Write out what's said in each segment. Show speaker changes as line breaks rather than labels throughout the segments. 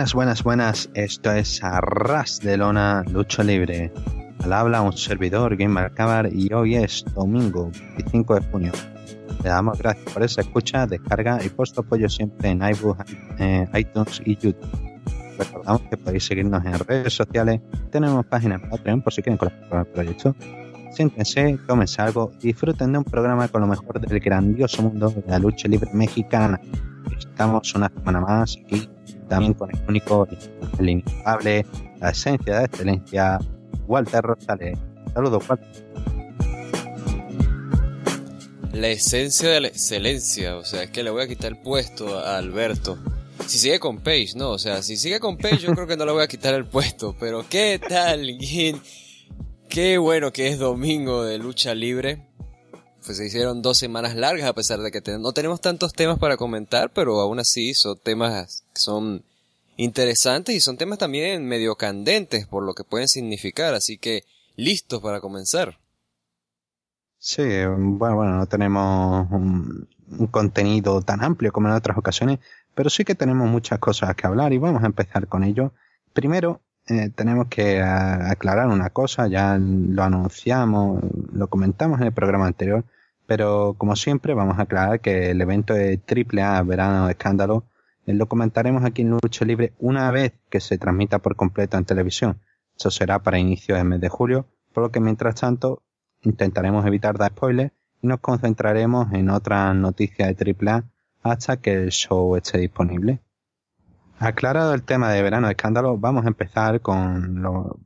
Buenas, buenas, buenas. Esto es Arras de Lona Lucha Libre. Al habla un servidor Gamer Cabar y hoy es domingo 25 de junio. Le damos gracias por esa escucha, descarga y puesto apoyo siempre en iBooks, eh, iTunes y YouTube. Recordamos que podéis seguirnos en redes sociales. Tenemos página en Patreon por si quieren colaborar con el proyecto. Siéntense, tómense algo disfruten de un programa con lo mejor del grandioso mundo de la lucha libre mexicana. Estamos una semana más aquí también con el único, el inigualable, la esencia de excelencia, Walter Rosales. Saludos, Walter.
La esencia de la excelencia, o sea, es que le voy a quitar el puesto a Alberto. Si sigue con Page, no, o sea, si sigue con Page yo creo que no le voy a quitar el puesto, pero ¿qué tal? Qué bueno que es domingo de lucha libre. Pues se hicieron dos semanas largas a pesar de que no tenemos tantos temas para comentar, pero aún así son temas que son interesantes y son temas también medio candentes por lo que pueden significar, así que listos para comenzar.
Sí, bueno, bueno, no tenemos un, contenido tan amplio como en otras ocasiones, pero sí que tenemos muchas cosas que hablar y vamos a empezar con ello. Primero, eh, tenemos que aclarar una cosa, ya lo anunciamos, lo comentamos en el programa anterior, pero como siempre vamos a aclarar que el evento de AAA Verano de Escándalo eh, lo comentaremos aquí en Lucha Libre una vez que se transmita por completo en televisión. Eso será para inicio del mes de julio, por lo que mientras tanto intentaremos evitar dar spoilers y nos concentraremos en otras noticias de AAA hasta que el show esté disponible. Aclarado el tema de verano de escándalo, vamos a empezar con,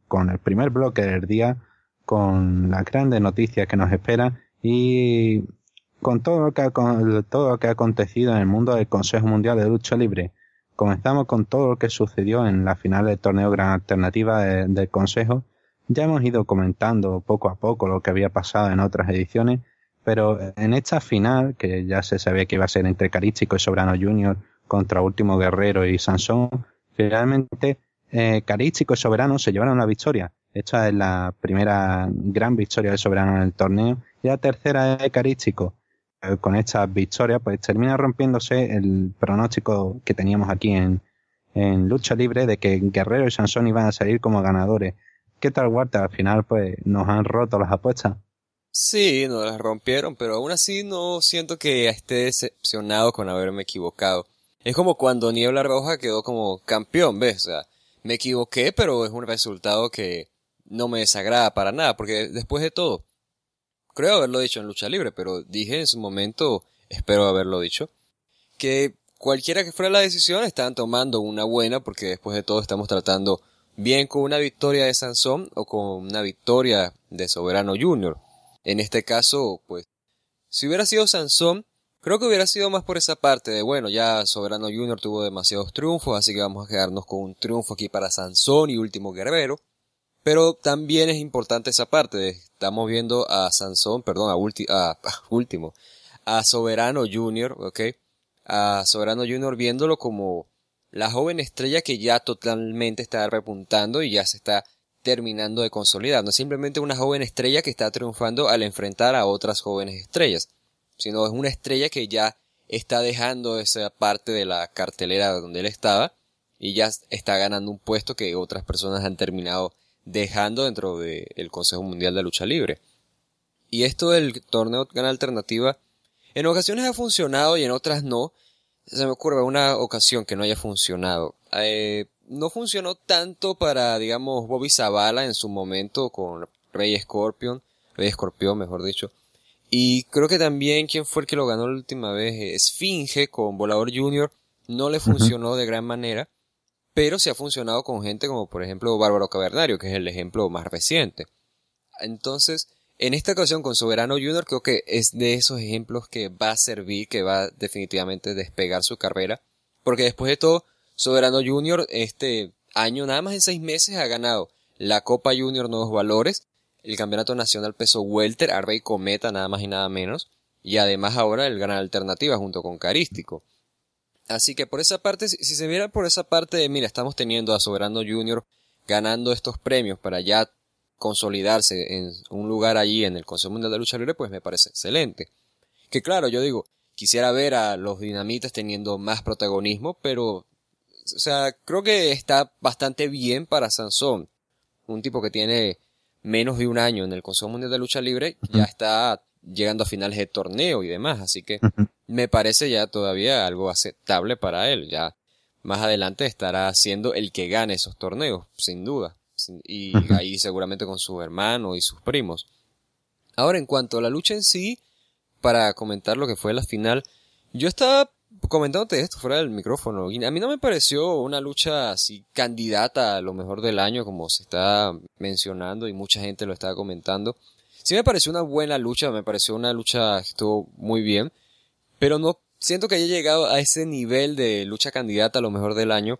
con el primer bloque del día, con las grandes noticias que nos esperan y con todo lo que ha, con todo lo que ha acontecido en el mundo del Consejo Mundial de Lucha Libre. Comenzamos con todo lo que sucedió en la final del torneo Gran Alternativa del Consejo. Ya hemos ido comentando poco a poco lo que había pasado en otras ediciones, pero en esta final, que ya se sabía que iba a ser entre Carístico y Sobrano Junior, contra Último Guerrero y Sansón, finalmente eh, Carístico y Soberano se llevaron la victoria. Esta es la primera gran victoria de Soberano en el torneo y la tercera es Carístico. Eh, con esta victoria pues termina rompiéndose el pronóstico que teníamos aquí en, en lucha libre de que Guerrero y Sansón iban a salir como ganadores. ¿Qué tal, Walter? Al final pues nos han roto las apuestas.
Sí, nos las rompieron, pero aún así no siento que esté decepcionado con haberme equivocado. Es como cuando Niebla Roja quedó como campeón, ¿ves? O sea, me equivoqué, pero es un resultado que no me desagrada para nada, porque después de todo, creo haberlo dicho en lucha libre, pero dije en su momento, espero haberlo dicho, que cualquiera que fuera la decisión estaban tomando una buena, porque después de todo estamos tratando bien con una victoria de Sansón o con una victoria de Soberano Junior. En este caso, pues, si hubiera sido Sansón, Creo que hubiera sido más por esa parte de, bueno, ya Soberano Junior tuvo demasiados triunfos, así que vamos a quedarnos con un triunfo aquí para Sansón y Último Guerrero. Pero también es importante esa parte de, estamos viendo a Sansón, perdón, a, a, Último, a Soberano Junior, ok, a Soberano Junior viéndolo como la joven estrella que ya totalmente está repuntando y ya se está terminando de consolidar. No es simplemente una joven estrella que está triunfando al enfrentar a otras jóvenes estrellas sino es una estrella que ya está dejando esa parte de la cartelera donde él estaba y ya está ganando un puesto que otras personas han terminado dejando dentro del Consejo Mundial de Lucha Libre. Y esto del torneo Gran Alternativa en ocasiones ha funcionado y en otras no. Se me ocurre una ocasión que no haya funcionado. Eh, no funcionó tanto para, digamos, Bobby Zavala en su momento con Rey Scorpion, Rey Escorpión, mejor dicho, y creo que también quien fue el que lo ganó la última vez, Esfinge con Volador Junior, no le funcionó de gran manera, pero sí ha funcionado con gente como por ejemplo Bárbaro Cavernario, que es el ejemplo más reciente. Entonces, en esta ocasión con Soberano Junior creo que es de esos ejemplos que va a servir, que va definitivamente despegar su carrera, porque después de todo, Soberano Junior este año, nada más en seis meses, ha ganado la Copa Junior Nuevos Valores, el Campeonato Nacional Peso Welter a Rey Cometa, nada más y nada menos, y además ahora el Gran Alternativa junto con Carístico. Así que por esa parte, si se viera por esa parte de, mira, estamos teniendo a Soberano Junior ganando estos premios para ya consolidarse en un lugar allí en el Consejo Mundial de Lucha Libre, pues me parece excelente. Que claro, yo digo, quisiera ver a los dinamitas teniendo más protagonismo, pero O sea, creo que está bastante bien para Sansón. Un tipo que tiene menos de un año en el Consejo Mundial de Lucha Libre, ya está llegando a finales de torneo y demás, así que me parece ya todavía algo aceptable para él. Ya más adelante estará siendo el que gane esos torneos, sin duda. Y ahí seguramente con su hermano y sus primos. Ahora, en cuanto a la lucha en sí, para comentar lo que fue la final, yo estaba comentándote esto fuera del micrófono, a mí no me pareció una lucha así candidata a lo mejor del año como se está mencionando y mucha gente lo estaba comentando. Sí me pareció una buena lucha, me pareció una lucha que estuvo muy bien, pero no siento que haya llegado a ese nivel de lucha candidata a lo mejor del año,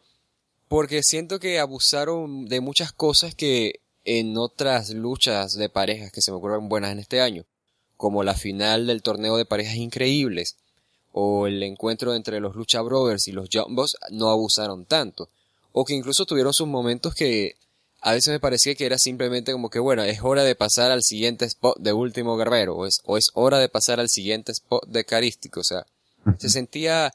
porque siento que abusaron de muchas cosas que en otras luchas de parejas que se me ocurren buenas en este año, como la final del torneo de parejas increíbles, o el encuentro entre los Lucha Brothers y los Jumbos no abusaron tanto, o que incluso tuvieron sus momentos que a veces me parecía que era simplemente como que bueno, es hora de pasar al siguiente spot de Último Guerrero, o es, o es hora de pasar al siguiente spot de Carístico, o sea, se sentía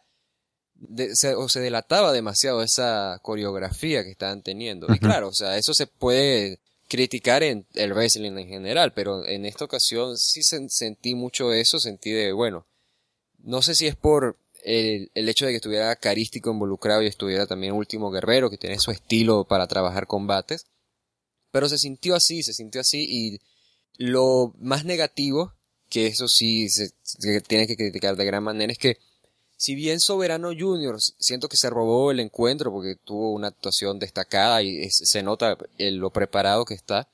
o se delataba demasiado esa coreografía que estaban teniendo. Y claro, o sea, eso se puede criticar en el wrestling en general, pero en esta ocasión sí sentí mucho eso, sentí de, bueno, no sé si es por el, hecho de que estuviera carístico involucrado y estuviera también último guerrero, que tiene su estilo para trabajar combates, pero se sintió así, se sintió así y lo más negativo, que eso sí se, tiene que criticar de gran manera, es que si bien Soberano Junior siento que se robó el encuentro porque tuvo una actuación destacada y se nota lo preparado que está,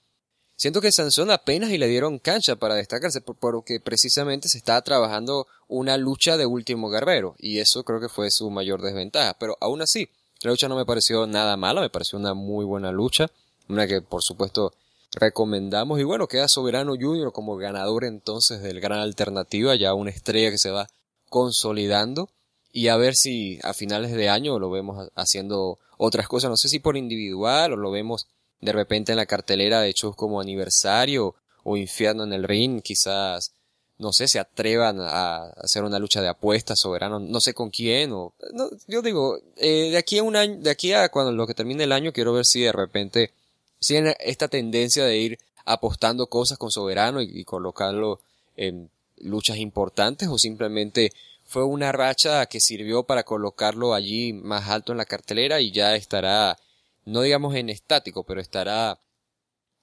siento que Sansón apenas y le dieron cancha para destacarse porque precisamente se estaba trabajando una lucha de último guerrero y eso creo que fue su mayor desventaja, pero aún así la lucha no me pareció nada mala, me pareció una muy buena lucha, una que por supuesto recomendamos. Y bueno, queda Soberano Junior como ganador entonces del gran alternativa, ya una estrella que se va consolidando. Y a ver si a finales de año lo vemos haciendo otras cosas, no sé si por individual o lo vemos de repente en la cartelera de hechos como aniversario o infierno en el ring, quizás no sé, se atrevan a hacer una lucha de apuestas soberano, no sé con quién o no, yo digo, eh, de aquí a un año, de aquí a cuando lo que termine el año quiero ver si de repente si esta tendencia de ir apostando cosas con soberano y colocarlo en luchas importantes o simplemente fue una racha que sirvió para colocarlo allí más alto en la cartelera y ya estará, no digamos en estático, pero estará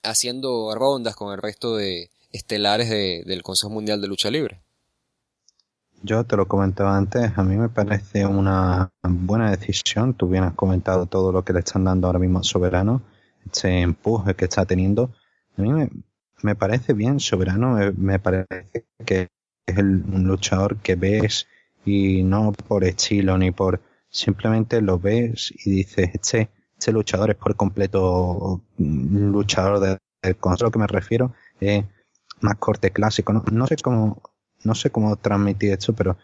haciendo rondas con el resto de estelares del Consejo Mundial de Lucha Libre.
Yo te lo comentaba antes, a mí me parece una buena decisión. Tú bien has comentado todo lo que le están dando ahora mismo a Soberano, este empuje que está teniendo. A mí me, me parece bien Soberano, me, parece que es el, un luchador que ves y no por estilo ni por simplemente lo ves y dices este este luchador es por completo luchador de, con lo que me refiero es más corte clásico no, no sé cómo no sé cómo transmitir esto pero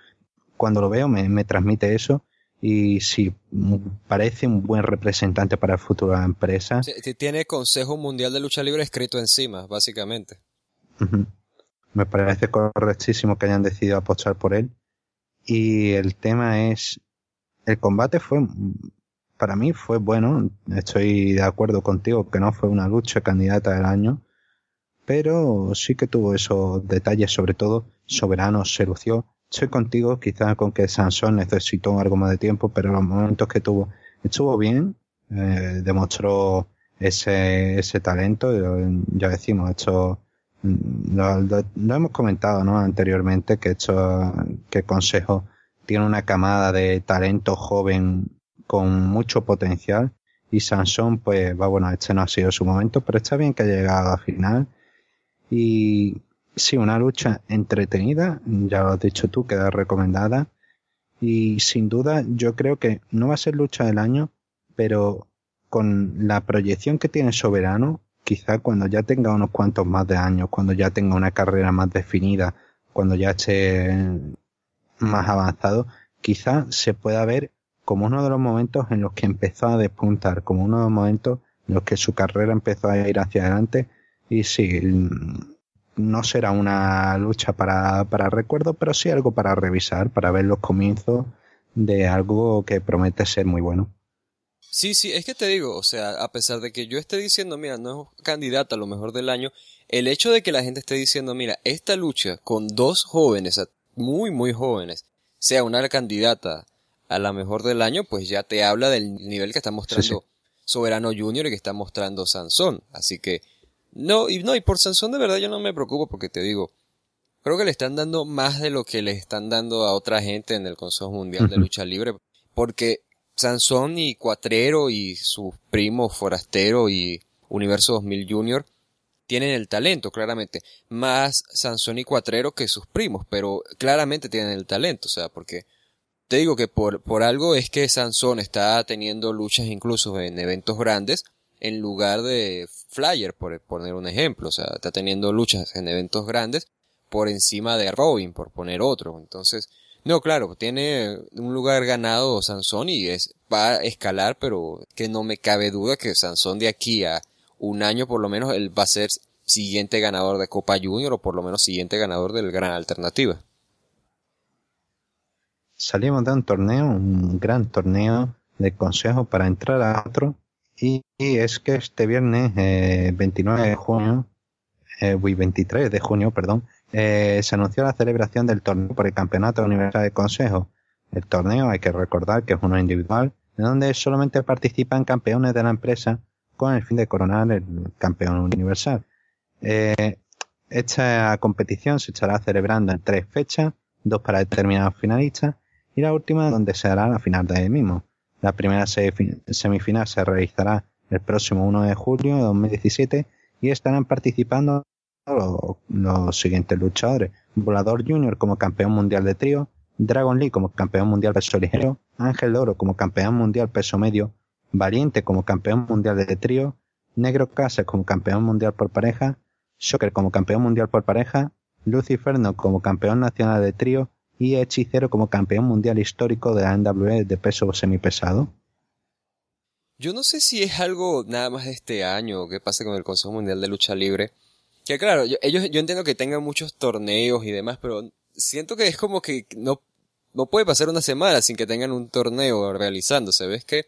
cuando lo veo me, me transmite eso y sí, parece un buen representante para el futuro de la empresa.
tiene Consejo Mundial de Lucha Libre escrito encima, básicamente.
Me parece correctísimo que hayan decidido apostar por él. Y el tema es, el combate fue, para mí fue bueno. Estoy de acuerdo contigo que no fue una lucha candidata del año. Pero sí que tuvo esos detalles, sobre todo Soberano se lució estoy contigo, quizás con que Sansón necesitó algo más de tiempo, pero los momentos que tuvo estuvo bien, eh, demostró ese, ese talento, ya decimos, esto mm, lo, hemos comentado ¿no? anteriormente, que esto, que Consejo tiene una camada de talento joven con mucho potencial y Sansón pues va bueno, este no ha sido su momento, pero está bien que ha llegado a final y Sí, una lucha entretenida, ya lo has dicho tú, queda recomendada. Y sin duda, yo creo que no va a ser lucha del año, pero con la proyección que tiene Soberano, quizá cuando ya tenga unos cuantos más de años, cuando ya tenga una carrera más definida, cuando ya esté más avanzado, quizá se pueda ver como uno de los momentos en los que empezó a despuntar, como uno de los momentos en los que su carrera empezó a ir hacia adelante. Y sí, no será una lucha para, para recuerdo, pero sí algo para revisar, para ver los comienzos de algo que promete ser muy bueno.
Sí, sí, es que te digo, o sea, a pesar de que yo esté diciendo, mira, no es candidata a lo mejor del año, el hecho de que la gente esté diciendo, mira, esta lucha con dos jóvenes, muy, muy jóvenes, sea una candidata a la mejor del año, pues ya te habla del nivel que está mostrando Soberano Junior y que está mostrando Sansón. Así que, no, y no, y por Sansón de verdad yo no me preocupo porque te digo, creo que le están dando más de lo que le están dando a otra gente en el Consejo Mundial de Lucha Libre, porque Sansón y Cuatrero y sus primos Forastero y Universo 2000 Junior tienen el talento, claramente. Más Sansón y Cuatrero que sus primos, pero claramente tienen el talento, o sea, porque te digo que por, por algo es que Sansón está teniendo luchas incluso en eventos grandes en lugar de Flyer, por poner un ejemplo, o sea, está teniendo luchas en eventos grandes por encima de Robin, por poner otro. Entonces, no, claro, tiene un lugar ganado Sansón y es, va a escalar, pero que no me cabe duda que Sansón de aquí a un año por lo menos él va a ser siguiente ganador de Copa Junior o por lo menos siguiente ganador del Gran Alternativa.
Salimos de un torneo, un gran torneo de consejo para entrar a otro y, es que este viernes 29 eh, de junio, eh, 23 de junio, perdón, eh, se anunció la celebración del torneo por el Campeonato Universal de Consejo. El torneo, hay que recordar que es uno individual, en donde solamente participan campeones de la empresa con el fin de coronar el campeón universal. Eh, esta competición se estará celebrando en tres fechas, dos para determinados finalistas y la última donde se hará la final de mismo. La primera semifinal se realizará el próximo 1 de julio de 2017 y estarán participando los, siguientes luchadores. Volador Junior como campeón mundial de trío, Dragon Lee como campeón mundial peso ligero, Ángel Oro como campeón mundial peso medio, Valiente como campeón mundial de trío, Negro Casas como campeón mundial por pareja, Shocker como campeón mundial por pareja, Luciferno como campeón nacional de trío y Hechicero como campeón mundial histórico de la NWE de peso semipesado.
Yo no sé si es algo nada más de este año o qué pasa con el Consejo Mundial de Lucha Libre, que claro, yo, ellos, yo entiendo que tengan muchos torneos y demás, pero siento que es como que no, no puede pasar una semana sin que tengan un torneo realizándose. ¿Ves que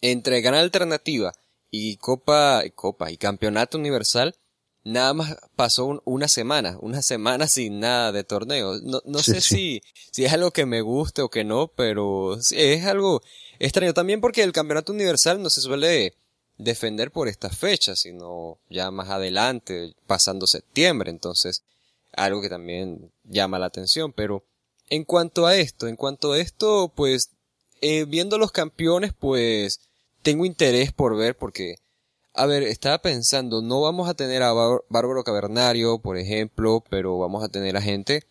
entre Gran Alternativa y Copa, Copa y Campeonato Universal, nada más pasó una semana, una semana sin nada de torneo. No, no sé si, si es algo que me guste o que no, pero es algo extraño. También porque el Campeonato Universal no se suele defender por estas fechas, sino ya más adelante, pasando septiembre, entonces algo que también llama la atención, pero en cuanto a esto, en cuanto a esto, pues eh, viendo los campeones, pues tengo interés por ver porque, a ver, estaba pensando, no vamos a tener a Bárbaro Cavernario, por ejemplo, pero vamos a tener a gente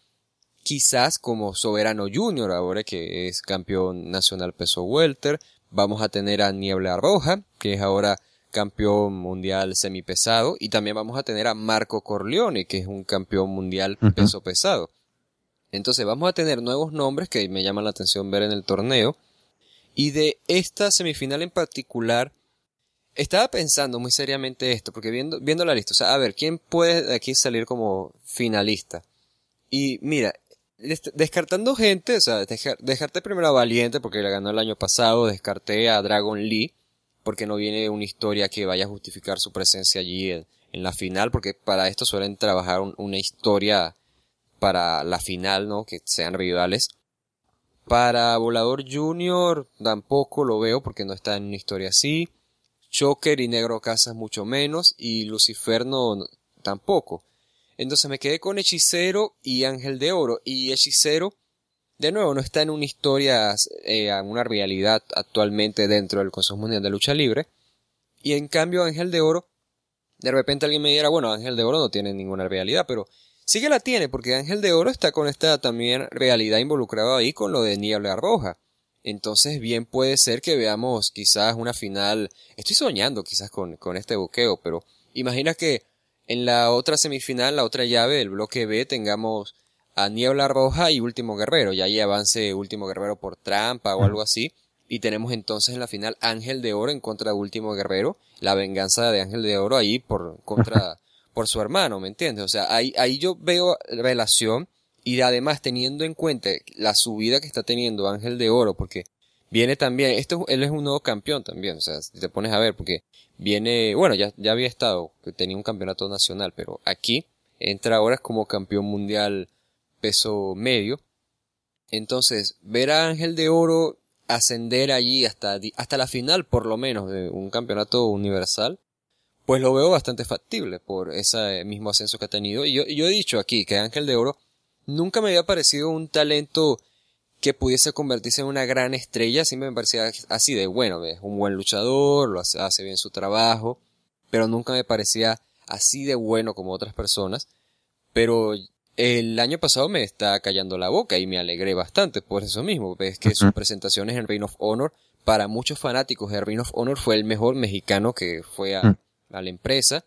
quizás como Soberano Junior, ahora que es campeón nacional peso welter, Vamos a tener a Niebla Roja, que es ahora campeón mundial semipesado, y también vamos a tener a Marco Corleone, que es un campeón mundial peso pesado. Entonces vamos a tener nuevos nombres que me llaman la atención ver en el torneo. Y de esta semifinal en particular, estaba pensando muy seriamente esto, porque viendo, viendo la lista, o sea, a ver, ¿quién puede de aquí salir como finalista? Y mira, descartando gente, o sea, descarté primero a Valiente porque la ganó el año pasado, descarté a Dragon Lee porque no viene una historia que vaya a justificar su presencia allí en, la final, porque para esto suelen trabajar una historia para la final, ¿no? Que sean rivales. Para Volador Junior tampoco lo veo porque no está en una historia así. Choker y Negro Casas mucho menos y Luciferno tampoco. Entonces me quedé con Hechicero y Ángel de Oro. Y Hechicero, de nuevo, no está en una historia, eh, en una realidad actualmente dentro del Consejo Mundial de Lucha Libre. Y en cambio Ángel de Oro, de repente alguien me dirá, bueno, Ángel de Oro no tiene ninguna realidad, pero sí que la tiene, porque Ángel de Oro está con esta también realidad involucrada ahí con lo de Niebla Roja. Entonces bien puede ser que veamos quizás una final, estoy soñando quizás con, con este buqueo, pero imagina que en la otra semifinal, la otra llave del bloque B, tengamos a Niebla Roja y Último Guerrero. Y ahí avance Último Guerrero por trampa o algo así. Y tenemos entonces en la final Ángel de Oro en contra de Último Guerrero. La venganza de Ángel de Oro ahí por, contra, por su hermano, ¿me entiendes? O sea, ahí, ahí yo veo relación y además teniendo en cuenta la subida que está teniendo Ángel de Oro, porque viene también, esto, él es un nuevo campeón también, o sea, si te pones a ver, porque viene, bueno, ya, ya había estado, que tenía un campeonato nacional, pero aquí entra ahora como campeón mundial peso medio. Entonces, ver a Ángel de Oro ascender allí hasta, hasta la final, por lo menos, de un campeonato universal, pues lo veo bastante factible por ese mismo ascenso que ha tenido. Y yo, yo he dicho aquí que Ángel de Oro nunca me había parecido un talento que pudiese convertirse en una gran estrella, siempre me parecía así de bueno, es un buen luchador, lo hace, hace bien su trabajo, pero nunca me parecía así de bueno como otras personas. Pero el año pasado me está callando la boca y me alegré bastante por eso mismo. Ves que sus presentaciones en Reign of Honor, para muchos fanáticos de Reign of Honor fue el mejor mexicano que fue a, a la empresa.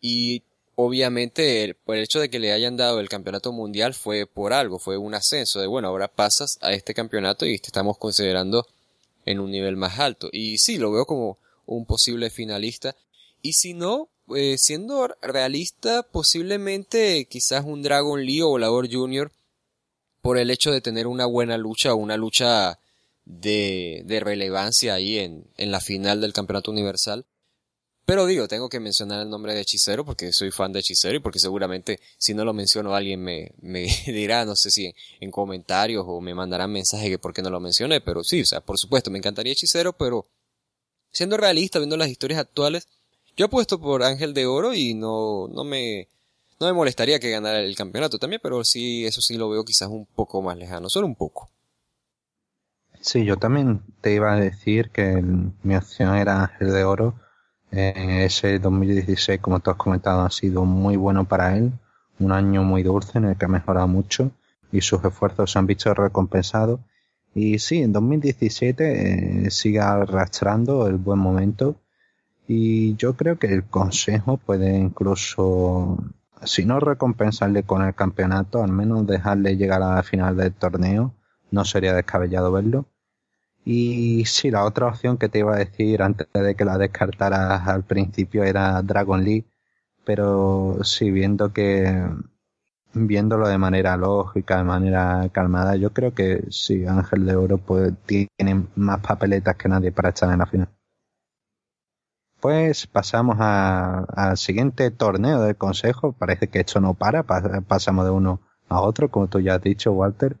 Y obviamente por el hecho de que le hayan dado el campeonato mundial fue por algo, fue un ascenso de bueno, ahora pasas a este campeonato y te estamos considerando en un nivel más alto. Y sí, lo veo como un posible finalista. Y si no, eh, siendo realista, posiblemente quizás un Dragon Lee o Volador Jr. por el hecho de tener una buena lucha una lucha de, de relevancia ahí en, en la final del campeonato universal. Pero digo, tengo que mencionar el nombre de Hechicero porque soy fan de Hechicero y porque seguramente si no lo menciono alguien me, me dirá, no sé si en, en comentarios o me mandarán mensaje que por qué no lo mencioné, pero sí, o sea, por supuesto, me encantaría Hechicero, pero siendo realista, viendo las historias actuales, yo apuesto por Ángel de Oro y no, no me, no me molestaría que ganara el campeonato también, pero sí, eso sí lo veo quizás un poco más lejano, solo un poco.
Sí, yo también te iba a decir que mi opción era Ángel de Oro. Eh, ese 2016, como tú has comentado, ha sido muy bueno para él. Un año muy dulce en el que ha mejorado mucho y sus esfuerzos se han visto recompensados. Y sí, en 2017 eh, sigue arrastrando el buen momento y yo creo que el consejo puede incluso, si no recompensarle con el campeonato, al menos dejarle llegar a la final del torneo. No sería descabellado verlo. Y sí, la otra opción que te iba a decir antes de que la descartaras al principio era Dragon League. Pero sí, viendo que, viéndolo de manera lógica, de manera calmada, yo creo que sí, Ángel de Oro pues, tiene más papeletas que nadie para estar en la final. Pues pasamos al siguiente torneo del Consejo. Parece que esto no para, pasamos de uno a otro, como tú ya has dicho, Walter.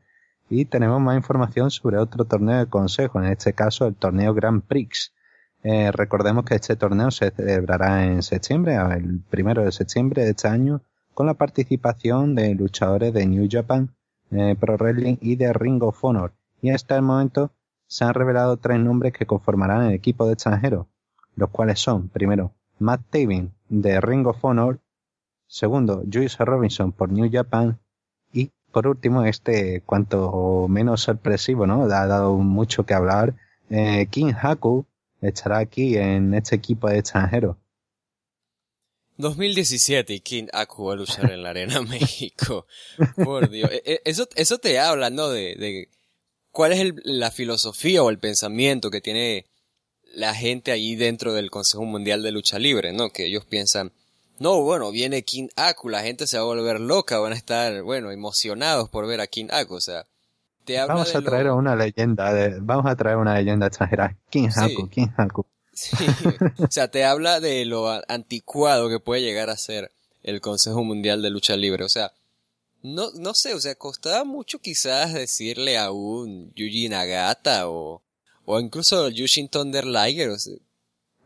Y tenemos más información sobre otro torneo del Consejo, en este caso el torneo Grand Prix. Eh, recordemos que este torneo se celebrará en septiembre, el primero de septiembre de este año, con la participación de luchadores de New Japan eh, Pro Wrestling y de Ring of Honor. Y hasta el momento se han revelado tres nombres que conformarán el equipo de extranjeros los cuales son, primero, Matt Taven de Ring of Honor, segundo, Juice Robinson por New Japan por último, este cuanto menos sorpresivo, ¿no? Ha dado mucho que hablar. Eh, King Haku estará aquí en este equipo de extranjeros.
2017 y King Haku va a luchar en la Arena México. Por Dios. E, e, eso, eso te habla, ¿no? De, de cuál es la filosofía o el pensamiento que tiene la gente ahí dentro del Consejo Mundial de Lucha Libre, ¿no? Que ellos piensan, no, bueno, viene King Aku, la gente se va a volver loca, van a estar, bueno, emocionados por ver a King Aku, o sea,
te habla Vamos a traer una leyenda, vamos a traer una leyenda extranjera, King Aku, King Aku.
Sí, o sea, te habla de lo anticuado que puede llegar a ser el Consejo Mundial de Lucha Libre, o sea, no, no sé, o sea, costaba mucho quizás decirle a un Yuji Nagata o, o incluso Yushin Thunder Liger,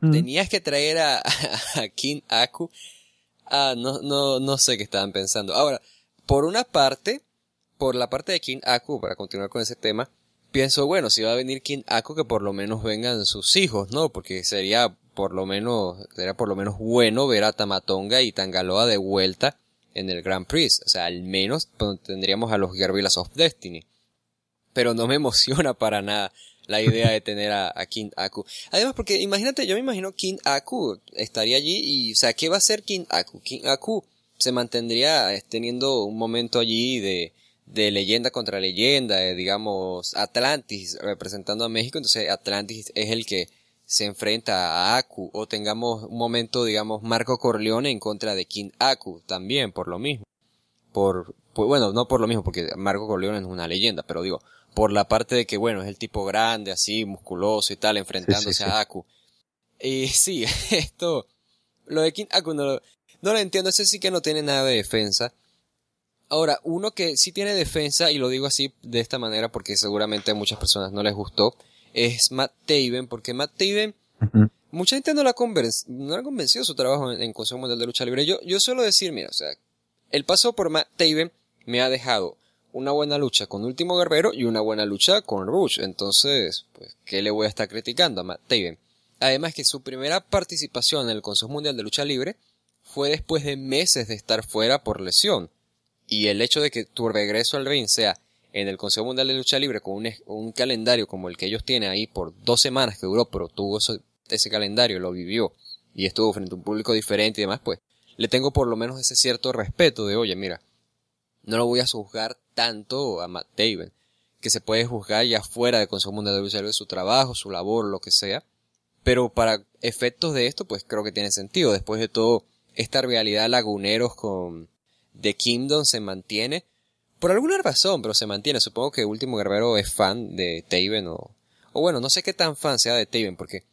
mm. tenías que traer a, a King Aku. Ah, no, no, no sé qué estaban pensando. Ahora, por una parte, por la parte de King Aku, para continuar con ese tema, pienso, bueno, si va a venir King Aku, que por lo menos vengan sus hijos, ¿no? Porque sería por lo menos, sería por lo menos bueno ver a Tamatonga y Tangaloa de vuelta en el Grand Prix. O sea, al menos tendríamos a los Guerrillas of Destiny. Pero no me emociona para nada la idea de tener a, King Aku. Además, porque imagínate, yo me imagino King Aku estaría allí y, o sea, ¿qué va a hacer King Aku? King Aku se mantendría eh, teniendo un momento allí de, de leyenda contra leyenda, digamos, Atlantis representando a México, entonces Atlantis es el que se enfrenta a Aku, o tengamos un momento, digamos, Marco Corleone en contra de King Aku, también por lo mismo, por, pues bueno, no por lo mismo, porque Marco Corleone es una leyenda, pero digo, por la parte de que, bueno, es el tipo grande, así, musculoso y tal, enfrentándose a Aku. Y sí, esto, lo de King Aku no lo, no lo entiendo, ese sí que no tiene nada de defensa. Ahora, uno que sí tiene defensa, y lo digo así de esta manera porque seguramente a muchas personas no les gustó, es Matt Taven, porque Matt Taven, mucha gente no la, no la ha convencido su trabajo en, Consejo Mundial de Lucha Libre. Yo, yo suelo decir, mira, o sea, el paso por Matt Taven me ha dejado una buena lucha con Último Guerrero y una buena lucha con Rush. Entonces, pues, ¿qué le voy a estar criticando a Matt Taven? Además que su primera participación en el Consejo Mundial de Lucha Libre fue después de meses de estar fuera por lesión. Y el hecho de que tu regreso al ring sea en el Consejo Mundial de Lucha Libre con un, calendario como el que ellos tienen ahí por dos semanas que duró, pero tuvo ese calendario, lo vivió y estuvo frente a un público diferente y demás, pues le tengo por lo menos ese cierto respeto de, oye, mira, no lo voy a juzgar tanto a Matt Taven, que se puede juzgar ya fuera Consejo Mundial de Lucha Libre su trabajo, su labor, lo que sea, pero para efectos de esto, pues creo que tiene sentido. Después de todo, esta realidad laguneros con The Kingdom se mantiene por alguna razón, pero se mantiene. Supongo que Último Guerrero es fan de Taven o, o bueno, no sé qué tan fan sea de Taven, porque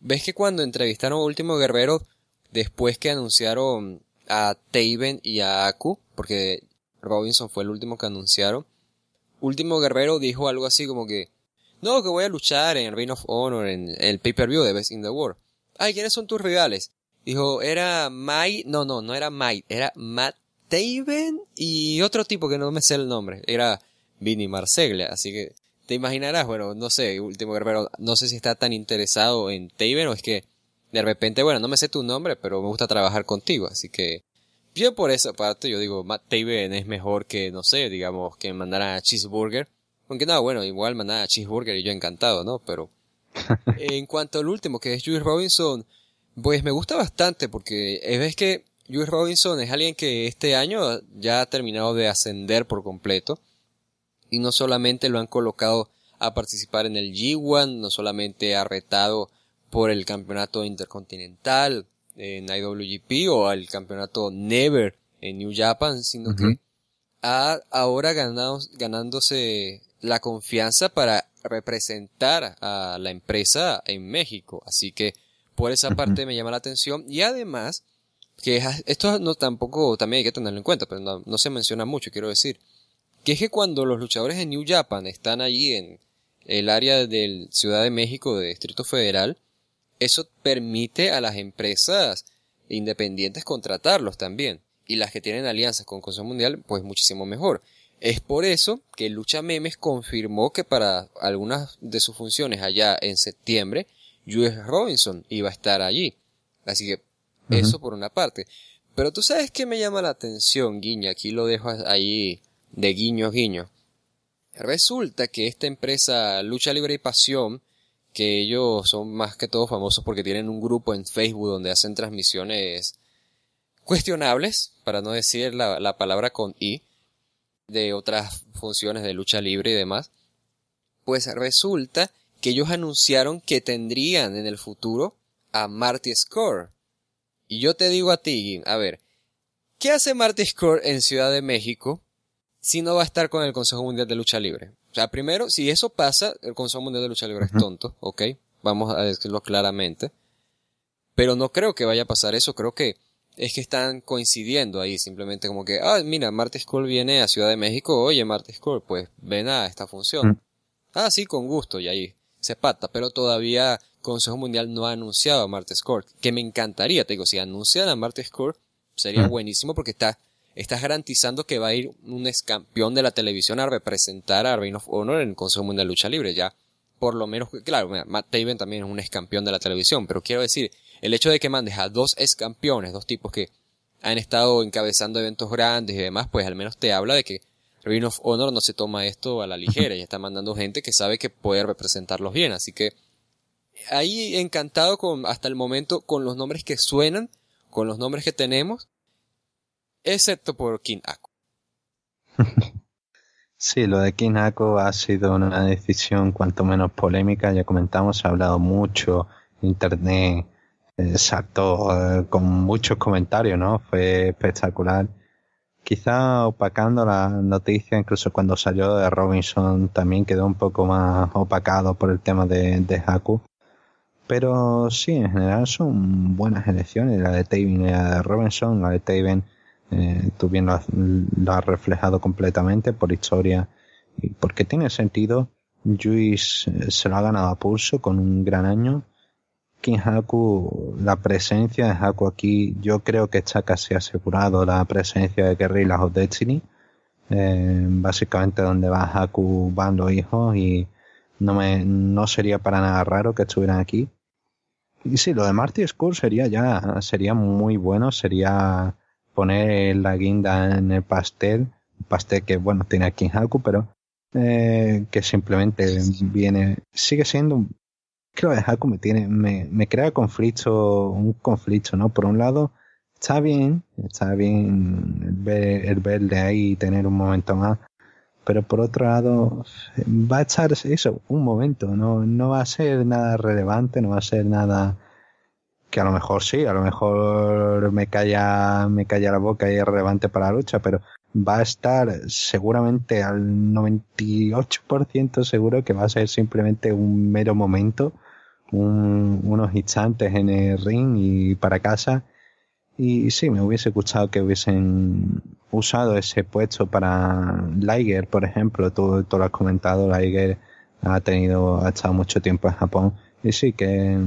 ves que cuando entrevistaron a Último Guerrero, después que anunciaron a Taven y a Aku, porque Robinson fue el último que anunciaron, Último Guerrero dijo algo así como que, no, que voy a luchar en Ring of Honor, en, el pay-per-view de Best in the World. Ay, ¿quiénes son tus rivales? Dijo, era Mike, no, no, no era Mike, era Matt Taven y otro tipo que no me sé el nombre. Era Vinny Marseglia. Así que te imaginarás, bueno, no sé, último guerrero, no sé si está tan interesado en Taven o es que de repente, bueno, no me sé tu nombre, pero me gusta trabajar contigo. Así que yo por esa parte yo digo, Matt Taven es mejor que, no sé, digamos, que mandara a Cheeseburger. Aunque no, bueno, igual mandara a Cheeseburger y yo encantado, ¿no? Pero en cuanto al último, que es Juice Robinson, pues me gusta bastante porque ves que Juice Robinson es alguien que este año ya ha terminado de ascender por completo. Y no solamente lo han colocado a participar en el G1, no solamente ha retado por el campeonato intercontinental en IWGP o al campeonato Never en New Japan, sino que ha ahora ganado, ganándose la confianza para representar a la empresa en México. Así que por esa parte me llama la atención. Y además, que esto no tampoco también hay que tenerlo en cuenta, pero no, se menciona mucho, quiero decir, que es que cuando los luchadores de New Japan están allí en el área del Ciudad de México de Distrito Federal, eso permite a las empresas independientes contratarlos también. Y las que tienen alianzas con Consejo Mundial, pues muchísimo mejor. Es por eso que Lucha Memes confirmó que para algunas de sus funciones allá en septiembre, U.S. Robinson iba a estar allí. Así que eso por una parte. Pero tú sabes que me llama la atención, guiño, aquí lo dejo ahí de guiño guiño. Resulta que esta empresa Lucha Libre y Pasión, que ellos son más que todo famosos porque tienen un grupo en Facebook donde hacen transmisiones cuestionables, para no decir la, la palabra con I, de otras funciones de lucha libre y demás, pues resulta que ellos anunciaron que tendrían en el futuro a Marty Score, y yo te digo a ti, a ver, ¿qué hace Marty Score en Ciudad de México si no va a estar con el Consejo Mundial de Lucha Libre? O sea, primero, si eso pasa, el Consejo Mundial de Lucha Libre es tonto, ¿ok? Vamos a decirlo claramente. Pero no creo que vaya a pasar eso, creo que es que están coincidiendo ahí, simplemente como que, ah, mira, Marty Score viene a Ciudad de México, oye, Marty Score, pues ven a esta función. Ah, sí, con gusto, y ahí se pata, pero todavía Consejo Mundial no ha anunciado a Marte Score, que me encantaría, te digo, si anuncian a Marte Score, sería buenísimo porque está, estás garantizando que va a ir un ex campeón de la televisión a representar a Reign of Honor en el Consejo Mundial de Lucha Libre, ya, por lo menos, claro, Matt Taven también es un ex campeón de la televisión, pero quiero decir, el hecho de que mandes a dos ex campeones, dos tipos que han estado encabezando eventos grandes y demás, pues al menos te habla de que Ring of Honor no se toma esto a la ligera y está mandando gente que sabe que puede representarlos bien, así que ahí encantado con, hasta el momento, con los nombres que suenan, con los nombres que tenemos, excepto por King Ako.
Sí, lo de King Ako ha sido una decisión cuanto menos polémica, ya comentamos, ha hablado mucho, internet, exacto, eh, con muchos comentarios, ¿no? Fue espectacular. quizá opacando la noticia, incluso cuando salió de Robinson también quedó un poco más opacado por el tema de, de Haku. Pero sí, en general son buenas elecciones, la de Taven y la de Robinson, la de Taven eh, tú bien lo has, reflejado completamente por historia y porque tiene sentido. Juice eh, se lo ha ganado a pulso con un gran año. King Haku, la presencia de Haku aquí, yo creo que está casi asegurado la presencia de Guerrillas of Destiny. Eh, básicamente donde va Haku van los hijos y no me no sería para nada raro que estuvieran aquí. Y sí, lo de Marty Skull sería ya, sería muy bueno, sería poner la guinda en el pastel, un pastel que bueno tiene aquí en Haku, pero eh, que simplemente viene, sigue siendo, creo que Haku me tiene, me, me crea conflicto, un conflicto, ¿no? Por un lado, está bien, está bien el, ver, el verle ahí y tener un momento más, pero por otro lado, va a echar eso, un momento, no, no va a ser nada relevante, no va a ser nada que a lo mejor sí, a lo mejor me calla, me calla la boca y es relevante para la lucha, pero va a estar seguramente al 98% seguro que va a ser simplemente un mero momento, unos instantes en el ring y para casa. Y sí, me hubiese gustado que hubiesen usado ese puesto para Liger, por ejemplo. Tú, tú lo has comentado, Liger ha tenido, ha estado mucho tiempo en Japón y sí, que,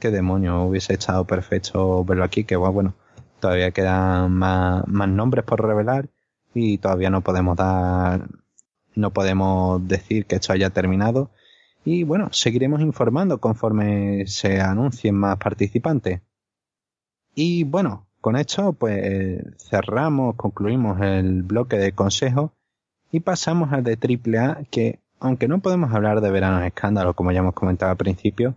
qué demonio, hubiese estado perfecto verlo aquí, que bueno, todavía quedan más, más nombres por revelar y todavía no podemos dar, no podemos decir que esto haya terminado. Y bueno, seguiremos informando conforme se anuncien más participantes. Y bueno, con esto pues cerramos, concluimos el bloque de consejos y pasamos al de AAA que aunque no podemos hablar de verano escándalo como ya hemos comentado al principio,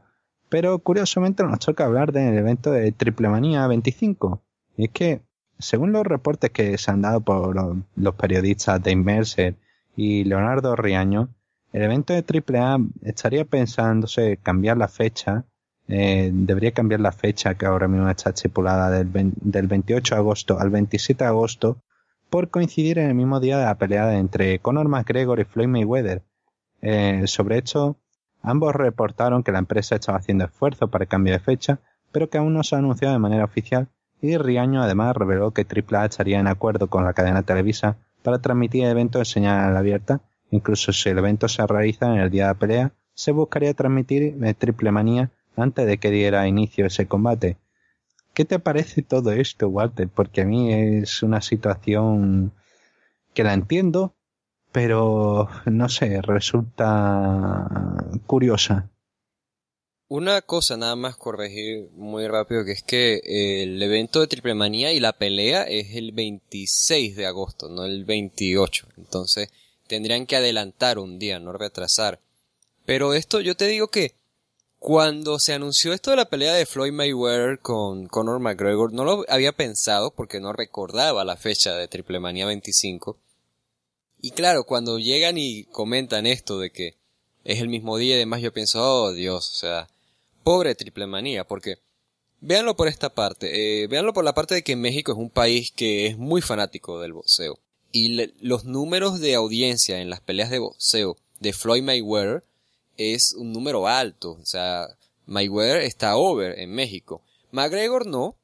pero curiosamente nos toca hablar del evento de Triple Manía 25. Y es que, según los reportes que se han dado por los, periodistas Dave Mercer y Leonardo Riaño, el evento de Triple A estaría pensándose cambiar la fecha, eh, debería cambiar la fecha que ahora mismo está estipulada del, del 28 de agosto al 27 de agosto por coincidir en el mismo día de la pelea entre Conor McGregor y Floyd Mayweather. Eh, sobre esto, Ambos reportaron que la empresa estaba haciendo esfuerzos para el cambio de fecha, pero que aún no se ha anunciado de manera oficial, y Riaño además reveló que AAA estaría en acuerdo con la cadena Televisa para transmitir eventos de señal abierta, incluso si el evento se realiza en el día de la pelea, se buscaría transmitir Triple Manía antes de que diera inicio ese combate. ¿Qué te parece todo esto, Walter? Porque a mí es una situación que la entiendo, pero no sé, resulta curiosa.
Una cosa nada más corregir muy rápido, que es que el evento de Triple Manía y la pelea es el 26 de agosto, no el 28. Entonces tendrían que adelantar un día, no retrasar. Pero esto yo te digo que cuando se anunció esto de la pelea de Floyd Mayweather con Conor McGregor, no lo había pensado porque no recordaba la fecha de Triple Manía 25. Y claro, cuando llegan y comentan esto de que es el mismo día y demás, yo pienso, oh Dios, o sea, pobre triple manía, porque véanlo por esta parte, eh, véanlo por la parte de que México es un país que es muy fanático del boxeo. Y los números de audiencia en las peleas de boxeo de Floyd Mayweather es un número alto, o sea, Mayweather está over en México. McGregor no,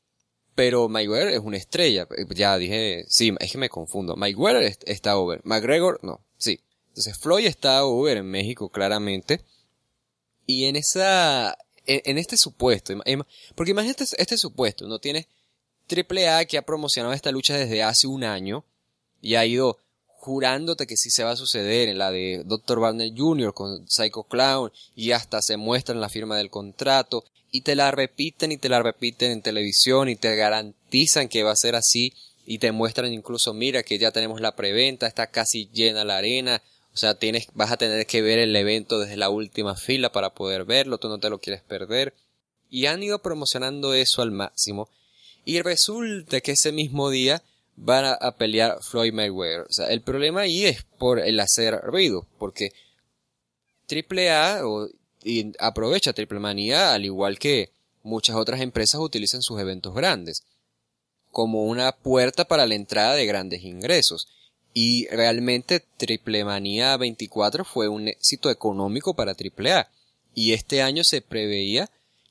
pero Mayweather es una estrella. Ya dije, sí, es que me confundo. Mayweather está over. McGregor, no, sí. Entonces Floyd está over en México, claramente. Y en esa, en, este supuesto, porque imagínate este supuesto, no tiene Triple A que ha promocionado esta lucha desde hace un año y ha ido jurándote que sí se va a suceder en la de Dr. Barner Jr. con Psycho Clown y hasta se muestra en la firma del contrato y te la repiten y te la repiten en televisión y te garantizan que va a ser así y te muestran incluso mira que ya tenemos la preventa, está casi llena la arena, o sea, tienes, vas a tener que ver el evento desde la última fila para poder verlo, tú no te lo quieres perder. Y han ido promocionando eso al máximo. Y resulta que ese mismo día van a, pelear Floyd Mayweather. O sea, el problema ahí es por el hacer ruido, porque AAA o y aprovecha Triple Manía al igual que muchas otras empresas utilizan sus eventos grandes. como una puerta para la entrada de grandes ingresos. Y realmente Triple Manía 24 fue un éxito económico para AAA. Y este año se preveía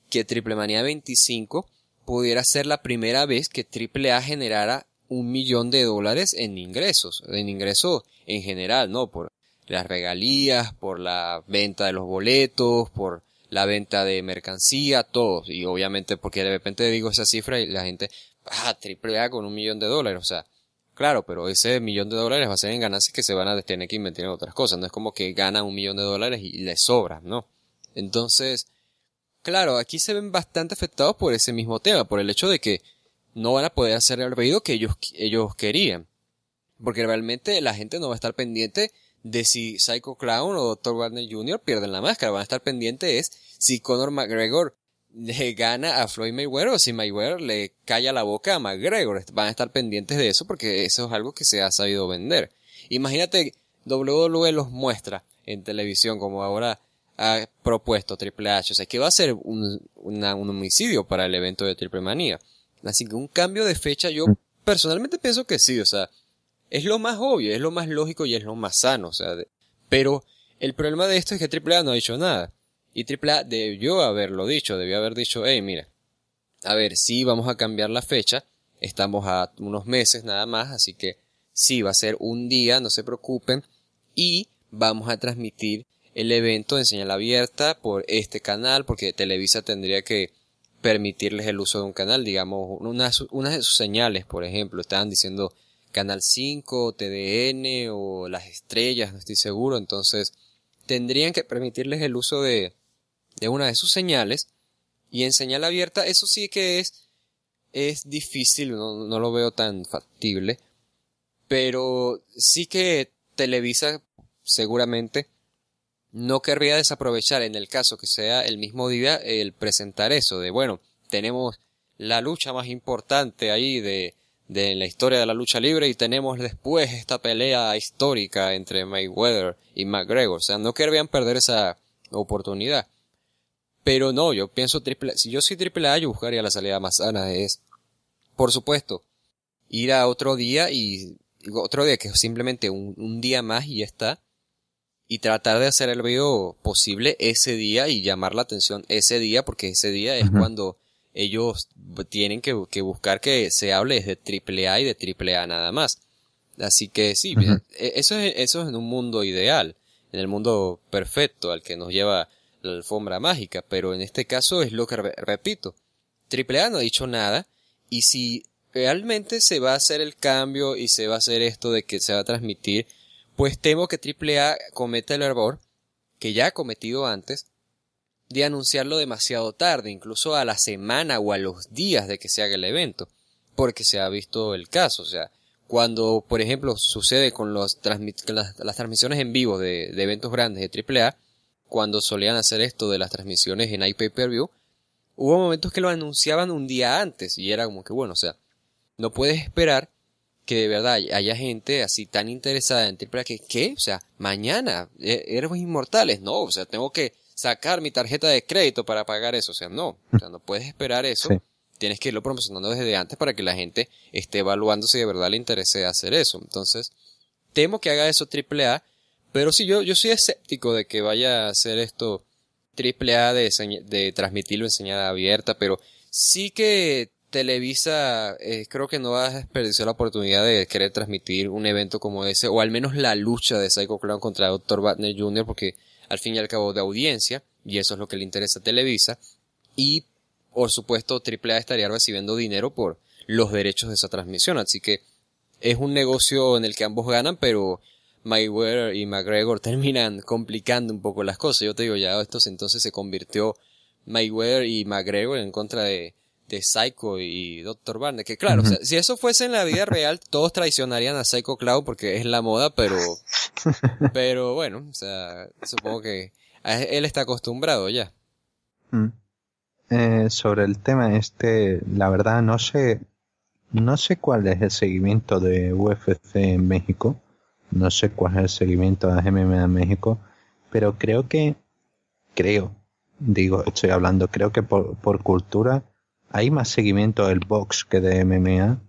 que Triple Manía 25 pudiera ser la primera vez que AAA generara un millón de dólares en ingresos, en ingresos en general, ¿no? Por las regalías, por la venta de los boletos, por la venta de mercancía, todo. Y obviamente porque de repente digo esa cifra y la gente, ah, triple A con un millón de dólares, o sea, claro, pero ese millón de dólares va a ser en ganancias que se van a tener que invertir en otras cosas, no es como que gana un millón de dólares y le sobra, ¿no? Entonces, claro, aquí se ven bastante afectados por ese mismo tema, por el hecho de que no van a poder hacer el ruido que ellos, ellos querían. Porque realmente la gente no va a estar pendiente de si Psycho Clown o Dr. Wagner Jr. pierden la máscara. Van a estar pendientes es si Conor McGregor le gana a Floyd Mayweather o si Mayweather le calla la boca a McGregor. Van a estar pendientes de eso porque eso es algo que se ha sabido vender. Imagínate, WWE los muestra en televisión como ahora ha propuesto Triple H. O sea, que va a ser un, un homicidio para el evento de Triple Manía. Así que un cambio de fecha yo personalmente pienso que sí. O sea, es lo más obvio, es lo más lógico y es lo más sano. O sea, pero el problema de esto es que AAA no ha dicho nada. Y AAA debió haberlo dicho, debió haber dicho, hey, mira, a ver, sí vamos a cambiar la fecha, estamos a unos meses nada más, así que sí va a ser un día, no se preocupen, y vamos a transmitir el evento en señal abierta por este canal, porque Televisa tendría que permitirles el uso de un canal, digamos, unas, unas de sus señales, por ejemplo, estaban diciendo Canal 5, TDN o las estrellas, no estoy seguro. Entonces, tendrían que permitirles el uso de, de una de sus señales. Y en señal abierta, eso sí que es, es difícil, no, no lo veo tan factible. Pero sí que Televisa seguramente no querría desaprovechar en el caso que sea el mismo día el presentar eso de bueno, tenemos la lucha más importante ahí de de la historia de la lucha libre y tenemos después esta pelea histórica entre Mayweather y McGregor. O sea, no querrían perder esa oportunidad. Pero no, yo pienso triple, si yo soy triple A, yo buscaría la salida más sana. Es, por supuesto, ir a otro día y, otro día que es simplemente un, día más y ya está. Y tratar de hacer el video posible ese día y llamar la atención ese día porque ese día es cuando ellos tienen que, buscar que se hable de triple A y de triple A nada más. Así que sí, e, eso es, eso es en un mundo ideal, en el mundo perfecto al que nos lleva la alfombra mágica, pero en este caso es lo que repito, triple A no ha dicho nada y si realmente se va a hacer el cambio y se va a hacer esto de que se va a transmitir, pues temo que triple A cometa el error que ya ha cometido antes de anunciarlo demasiado tarde, incluso a la semana o a los días de que se haga el evento, porque se ha visto el caso, o sea, cuando, por ejemplo, sucede con, los las, transmisiones en vivo de, eventos grandes de AAA, cuando solían hacer esto de las transmisiones en iPay-Per-View, hubo momentos que lo anunciaban un día antes y era como que bueno, o sea, no puedes esperar que de verdad haya gente así tan interesada en AAA que, ¿qué? O sea, mañana, e-, héroes inmortales, no, o sea, tengo que sacar mi tarjeta de crédito para pagar eso. O sea, no, o sea, no puedes esperar eso. Tienes que irlo promocionando desde antes para que la gente esté evaluando si de verdad le interese hacer eso. Entonces, temo que haga eso AAA, pero sí, yo, yo soy escéptico de que vaya a hacer esto AAA de, de transmitirlo en señal abierta, pero sí que Televisa eh, creo que no va a desperdiciar la oportunidad de querer transmitir un evento como ese, o al menos la lucha de Psycho Clown contra Dr. Wagner Jr., porque al fin y al cabo de audiencia, y eso es lo que le interesa a Televisa, y por supuesto AAA estaría recibiendo dinero por los derechos de esa transmisión, así que es un negocio en el que ambos ganan, pero Mayweather y McGregor terminan complicando un poco las cosas. Yo te digo, ya esto entonces se convirtió Mayweather y McGregor en contra de de Psycho y Dr. Barney, que claro, si eso fuese en la vida real, todos traicionarían a Psycho Cloud porque es la moda, pero, pero bueno, o sea, supongo que él está acostumbrado ya.
Mm. Eh, sobre el tema este, la verdad no sé, no sé cuál es el seguimiento de UFC en México, no sé cuál es el seguimiento de MMA en México, pero creo que, creo, digo, estoy hablando, creo que por, por cultura hay más seguimiento del box que de MMA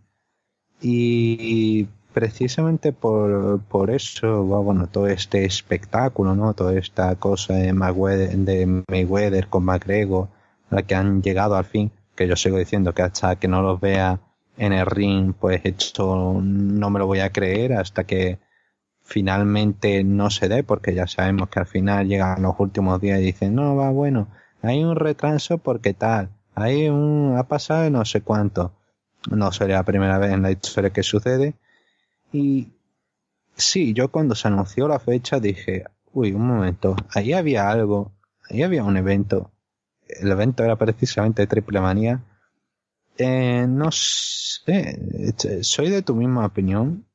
Y precisamente por, por eso, bueno, todo este espectáculo, ¿no? Toda esta cosa de Mayweather, de Mayweather con McGregor, la que han llegado al fin, que yo sigo diciendo que hasta que no los vea en el ring, pues esto no me lo voy a creer hasta que finalmente no se dé, porque ya sabemos que al final llegan los últimos días y dicen, no, va bueno, hay un retraso porque tal, hay un, ha pasado no sé cuánto. No sería la primera vez en la historia que sucede. Y sí, yo cuando se anunció la fecha dije, uy, un momento, ahí había algo, ahí había un evento. El evento era precisamente Triple Manía. Eh, no sé, soy de tu misma opinión.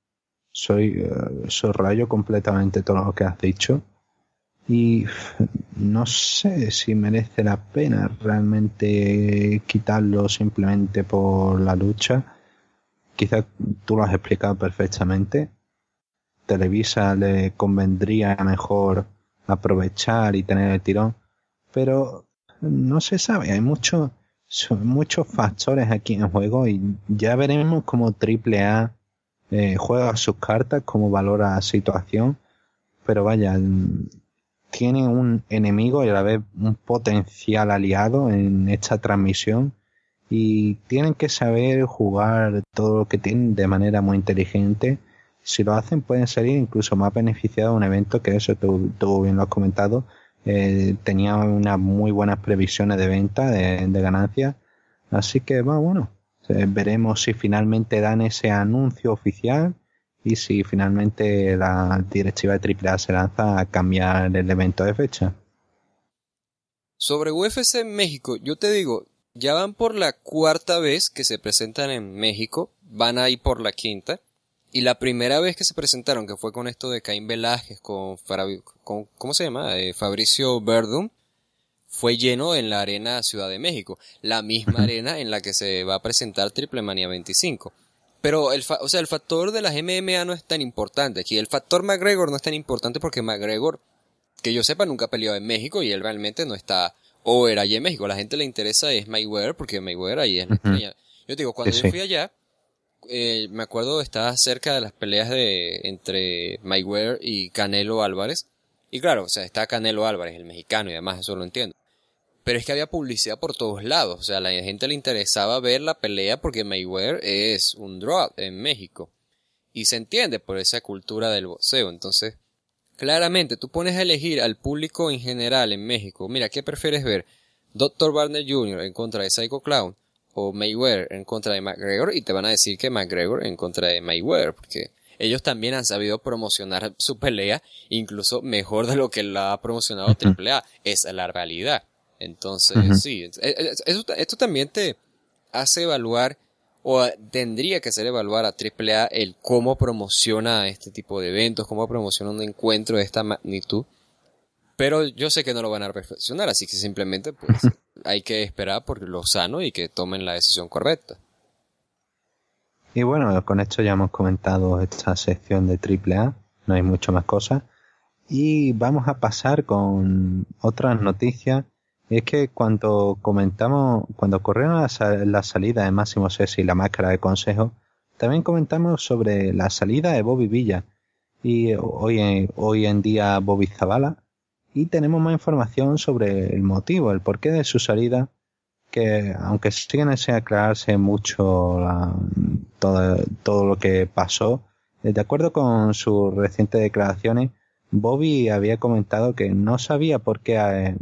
Soy, uh, completamente todo lo que has dicho. Y no sé si merece la pena realmente quitarlo simplemente por la lucha. Quizás tú lo has explicado perfectamente. Televisa le convendría mejor aprovechar y tener el tirón, pero no se sabe. Hay muchos muchos factores aquí en juego y ya veremos cómo AAA eh, juega sus cartas, cómo valora la situación. Pero vaya, tiene un enemigo y a la vez un potencial aliado en esta transmisión y tienen que saber jugar todo lo que tienen de manera muy inteligente. Si lo hacen pueden salir incluso más beneficiados de un evento que eso tú, bien lo has comentado. Eh, tenía unas muy buenas previsiones de venta, de, de ganancias. Así que va bueno, veremos si finalmente dan ese anuncio oficial y si finalmente la directiva de AAA se lanza a cambiar el evento de fecha.
Sobre UFC en México, yo te digo, ya van por la cuarta vez que se presentan en México, van a ir por la quinta. Y la primera vez que se presentaron, que fue con esto de Caín Velázquez, con, con ¿cómo se llama? Eh, Fabricio Verdum, fue lleno en la Arena Ciudad de México, la misma arena en la que se va a presentar Triple Manía 25. Pero el, o sea, el factor de las MMA no es tan importante aquí. El factor McGregor no es tan importante porque McGregor, que yo sepa, nunca ha peleado en México y él realmente no está o era allí en México. La gente le interesa es Mayweather porque Mayweather ahí es la estrella. Yo te digo, cuando yo fui allá, eh, me acuerdo estaba cerca de las peleas de entre Mayweather y Canelo Álvarez. Y claro, o sea, está Canelo Álvarez, el mexicano, y además eso lo entiendo. Pero es que había publicidad por todos lados. O sea, a la gente le interesaba ver la pelea porque Mayweather es un draw en México. Y se entiende por esa cultura del boxeo. Entonces, claramente, tú pones a elegir al público en general en México. Mira, ¿qué prefieres ver? Dr. Barner Jr. en contra de Psycho Clown o Mayweather en contra de McGregor y te van a decir que McGregor en contra de Mayweather porque ellos también han sabido promocionar su pelea incluso mejor de lo que la ha promocionado AAA. Es la realidad. Entonces, sí, e, e, esto también te hace evaluar o tendría que hacer evaluar a AAA el cómo promociona este tipo de eventos, cómo promociona un encuentro de esta magnitud. Pero yo sé que no lo van a perfeccionar, así que simplemente pues hay que esperar por lo sano y que tomen la decisión correcta.
Y bueno, con esto ya hemos comentado esta sección de AAA, no hay mucho más cosas. Y vamos a pasar con otras noticias es que cuando comentamos, cuando ocurrieron la, salida de Máximo Sessi y la máscara de consejo, también comentamos sobre la salida de Bobby Villa y hoy, hoy en día Bobby Zavala. Y tenemos más información sobre el motivo, el porqué de su salida, que aunque siguen sin aclararse mucho todo, todo lo que pasó, de acuerdo con sus recientes declaraciones, Bobby había comentado que no sabía por qué eh,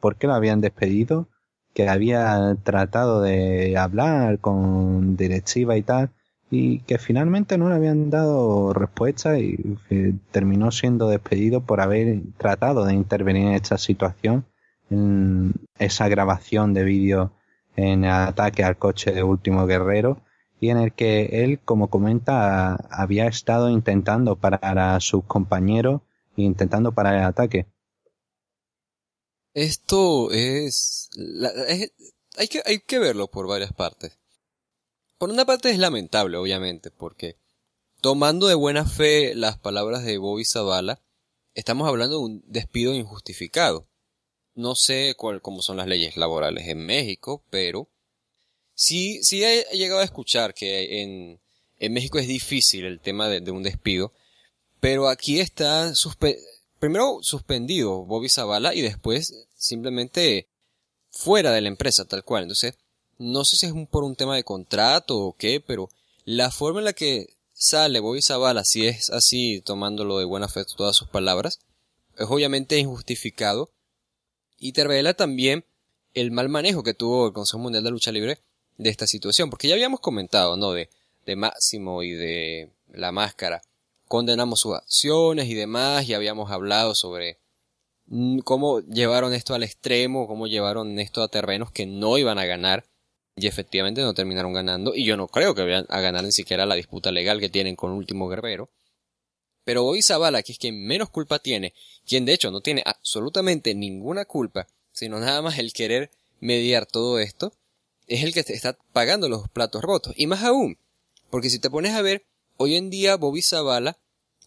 por qué lo habían despedido, que había tratado de hablar con directiva y tal, y que finalmente no le habían dado respuesta y terminó siendo despedido por haber tratado de intervenir en esta situación, en esa grabación de vídeo en el ataque al coche de Último Guerrero, y en el que él, como comenta, había estado intentando parar a sus compañeros e intentando parar el ataque.
Esto es, hay, que, hay que verlo por varias partes. Por una parte es lamentable, obviamente, porque tomando de buena fe las palabras de Bobby Zavala, estamos hablando de un despido injustificado. No sé cómo son las leyes laborales en México, pero sí, sí he llegado a escuchar que en, en México es difícil el tema de, un despido, pero aquí está primero suspendido Bobby Zavala y después simplemente fuera de la empresa tal cual. Entonces, no sé si es por un tema de contrato o qué, pero la forma en la que sale Bobby Zavala, si es así, tomándolo de buena fe todas sus palabras, es obviamente injustificado y te revela también el mal manejo que tuvo el Consejo Mundial de Lucha Libre de esta situación, porque ya habíamos comentado, ¿no? De, de Máximo y de la máscara. Condenamos sus acciones y demás, y habíamos hablado sobre mm, cómo llevaron esto al extremo, cómo llevaron esto a terrenos que no iban a ganar, y efectivamente no terminaron ganando, y yo no creo que vayan a ganar ni siquiera la disputa legal que tienen con Último Guerrero. Pero hoy Zavala, que es quien menos culpa tiene, quien de hecho no tiene absolutamente ninguna culpa, sino nada más el querer mediar todo esto, es el que te está pagando los platos rotos. Y más aún, porque si te pones a ver, hoy en día Bobby Zavala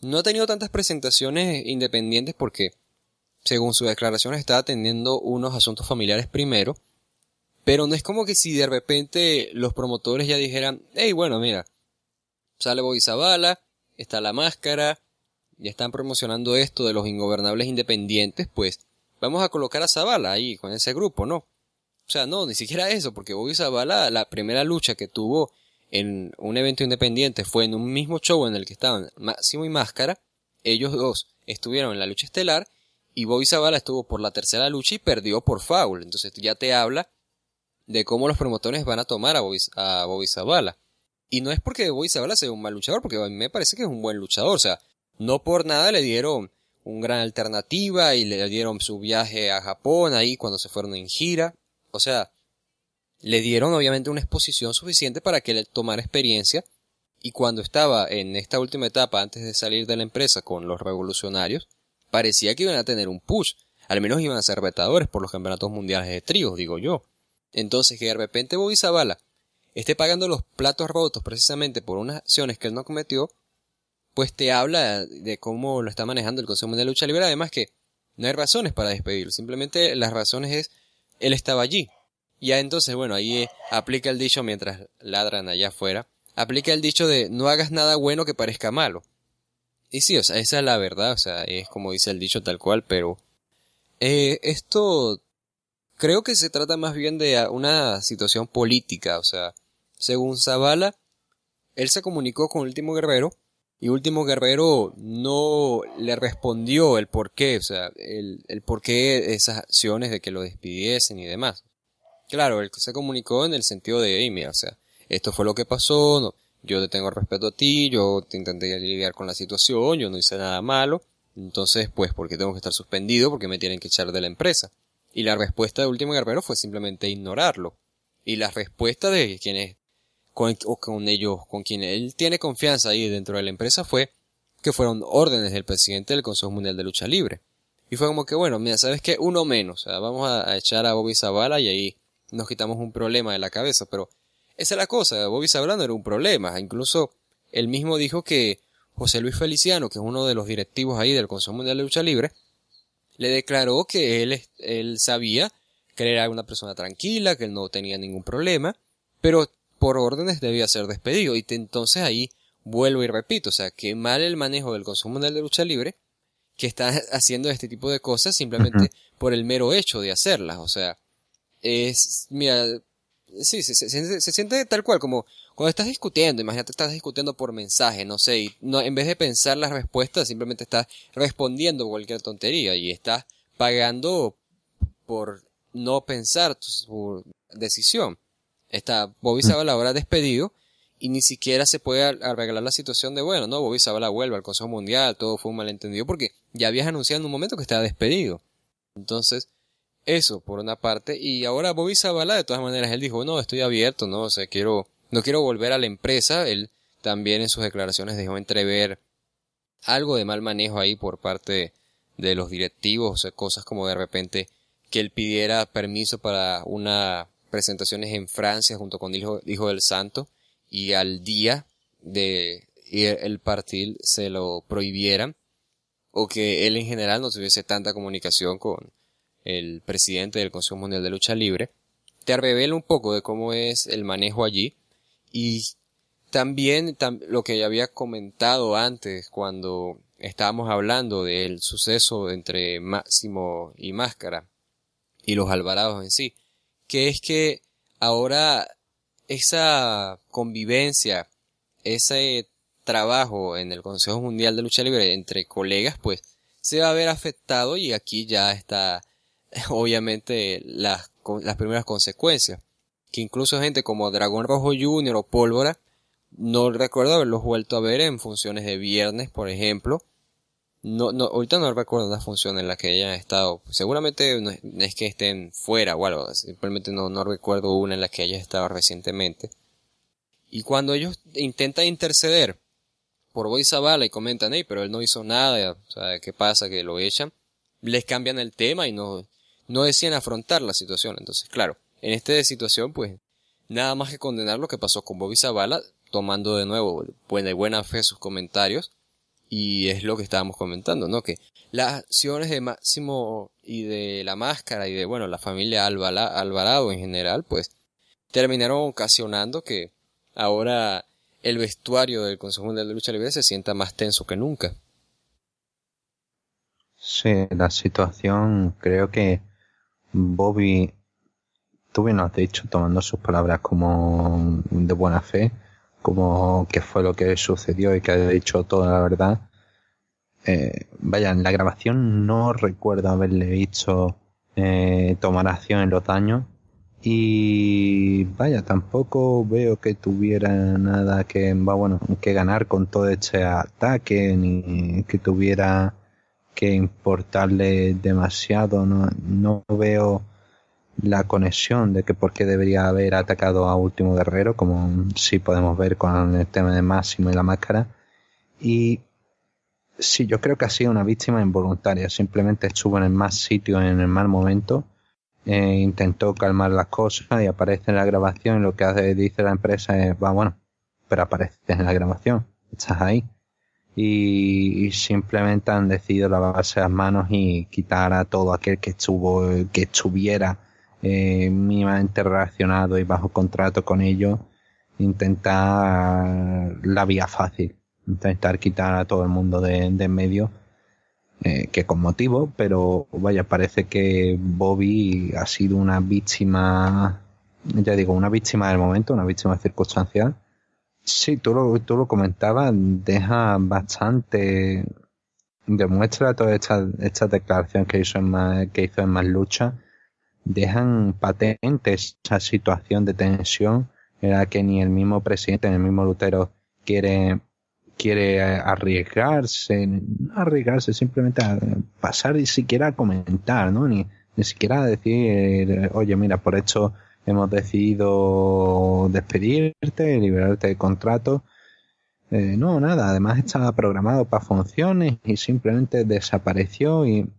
no ha tenido tantas presentaciones independientes porque, según sus declaraciones, está atendiendo unos asuntos familiares primero. Pero no es como que si de repente los promotores ya dijeran, hey, bueno, mira, sale Bobby Zavala, está la máscara, ya están promocionando esto de los ingobernables independientes, pues vamos a colocar a Zavala ahí con ese grupo, ¿no? O sea, no, ni siquiera eso, porque Bobby Zavala, la primera lucha que tuvo en un evento independiente fue en un mismo show en el que estaban Máximo y Máscara, ellos dos estuvieron en la lucha estelar y Bobby Zavala estuvo por la tercera lucha y perdió por foul. Entonces ya te habla de cómo los promotores van a tomar a Bobby, a Bobby Zavala. Y no es porque Bobby Zavala sea un mal luchador, porque a mí me parece que es un buen luchador. O sea, no por nada le dieron un gran alternativa y le dieron su viaje a Japón ahí cuando se fueron en gira. O sea, le dieron obviamente una exposición suficiente para que él tomara experiencia y cuando estaba en esta última etapa antes de salir de la empresa con los revolucionarios, parecía que iban a tener un push, al menos iban a ser retadores por los campeonatos mundiales de tríos, digo yo. Entonces que de repente Bobby Zavala esté pagando los platos rotos precisamente por unas acciones que él no cometió, pues te habla de cómo lo está manejando el Consejo Mundial de Lucha Libre, además que no hay razones para despedirlo, simplemente las razones es él estaba allí. Ya entonces, bueno, ahí aplica el dicho mientras ladran allá afuera, aplica el dicho de no hagas nada bueno que parezca malo. Y sí, o sea, esa es la verdad, o sea, es como dice el dicho tal cual, pero eh, esto creo que se trata más bien de una situación política, o sea, según Zavala, él se comunicó con Último Guerrero y Último Guerrero no le respondió el por qué, o sea, el, el por qué esas acciones de que lo despidiesen y demás. Claro, él se comunicó en el sentido de, hey, mira, o sea, esto fue lo que pasó, no, yo te tengo respeto a ti, yo te intenté lidiar con la situación, yo no hice nada malo, entonces, pues, ¿por qué tengo que estar suspendido? Porque me tienen que echar de la empresa. Y la respuesta de Último Guerrero fue simplemente ignorarlo. Y la respuesta de quienes, con, o con ellos, con quienes él tiene confianza ahí dentro de la empresa fue que fueron órdenes del presidente del Consejo Mundial de Lucha Libre. Y fue como que, bueno, mira, ¿sabes qué? Uno menos. O sea, vamos a, a echar a Bobby Zavala y ahí nos quitamos un problema de la cabeza, pero esa es la cosa, Bobby Sabrano era un problema, incluso él mismo dijo que José Luis Feliciano, que es uno de los directivos ahí del Consejo Mundial de Lucha Libre, le declaró que él, él sabía que él era una persona tranquila, que él no tenía ningún problema, pero por órdenes debía ser despedido. Y entonces ahí vuelvo y repito, o sea, que mal el manejo del Consejo Mundial de Lucha Libre, que está haciendo este tipo de cosas simplemente por el mero hecho de hacerlas. O sea, es, mira, sí, se, se, siente tal cual, como cuando estás discutiendo, imagínate estás discutiendo por mensaje, no sé, y no, en vez de pensar las respuestas, simplemente estás respondiendo cualquier tontería y estás pagando por no pensar tu, decisión. Está Bobby Zabala ahora despedido y ni siquiera se puede arreglar la situación de, bueno, no, Bobby Zabala vuelve al Consejo Mundial, todo fue un malentendido porque ya habías anunciado en un momento que estaba despedido. Entonces, eso, por una parte. Y ahora Bobby Zavala, de todas maneras, él dijo, no, estoy abierto, no, o sea, quiero, no quiero volver a la empresa. Él también en sus declaraciones dejó entrever algo de mal manejo ahí por parte de los directivos, o sea, cosas como de repente que él pidiera permiso para una presentaciones en Francia junto con Hijo, Hijo del Santo y al día de el partir se lo prohibieran o que él en general no tuviese tanta comunicación con, el presidente del Consejo Mundial de Lucha Libre, te revela un poco de cómo es el manejo allí y también lo que ya había comentado antes cuando estábamos hablando del suceso entre Máximo y Máscara y los Alvarados en sí, que es que ahora esa convivencia, ese trabajo en el Consejo Mundial de Lucha Libre entre colegas, pues se va a ver afectado y aquí ya está obviamente las, las primeras consecuencias. Que incluso gente como Dragón Rojo Jr. o Pólvora, no recuerdo haberlos vuelto a ver en funciones de viernes, por ejemplo. No, no, ahorita no recuerdo una función en la que hayan estado. Seguramente no es, que estén fuera o algo. Simplemente no, no recuerdo una en la que haya estado recientemente. Y cuando ellos intentan interceder por Boy Zavala y comentan, hey, pero él no hizo nada, o sea, ¿qué pasa? Que lo echan. Les cambian el tema y no, no decían afrontar la situación. Entonces, claro, en esta situación, pues, nada más que condenar lo que pasó con Bobby Zavala, tomando de nuevo de buena fe sus comentarios. Y es lo que estábamos comentando, ¿no? Que las acciones de Máximo y de la máscara y de, bueno, la familia Alvarado en general, pues, terminaron ocasionando que ahora el vestuario del Consejo Mundial de Lucha Libre se sienta más tenso que nunca.
Sí, la situación creo que Bobby, lo has dicho, tomando sus palabras como de buena fe, como que fue lo que sucedió y que ha dicho toda la verdad. Eh, vaya, en la grabación no recuerdo haberle visto eh, tomar acción en los daños, y vaya, tampoco veo que tuviera nada que, bueno, que ganar con todo este ataque, ni que tuviera que importarle demasiado. No, no veo la conexión de que por qué debería haber atacado a Último Guerrero, como sí podemos ver con el tema de Máximo y la máscara. Y sí, yo creo que ha sido una víctima involuntaria. Simplemente estuvo en el más sitio en el mal momento eh, intentó calmar las cosas y aparece en la grabación y lo que hace, dice la empresa es, va, bueno, pero aparece en la grabación, estás ahí. Y, simplemente han decidido lavarse las manos y quitar a todo aquel que estuvo, que estuviera eh, mínimamente relacionado y bajo contrato con ellos, intentar la vía fácil, intentar quitar a todo el mundo de, de en medio eh, que con motivo, pero vaya, parece que Bobby ha sido una víctima, ya digo, una víctima del momento, una víctima circunstancial. Sí, tú lo, tú lo comentabas, deja bastante, demuestra toda esta, esta declaración que hizo en más, que hizo en más lucha, dejan patente esa situación de tensión en la que ni el mismo presidente ni el mismo Lutero quiere quiere arriesgarse, no arriesgarse, simplemente a pasar y siquiera a comentar, ¿no? Ni, ni siquiera a decir, oye, mira, por hecho hemos decidido despedirte, liberarte de contrato. Eh, no, nada, además estaba programado para funciones y simplemente desapareció y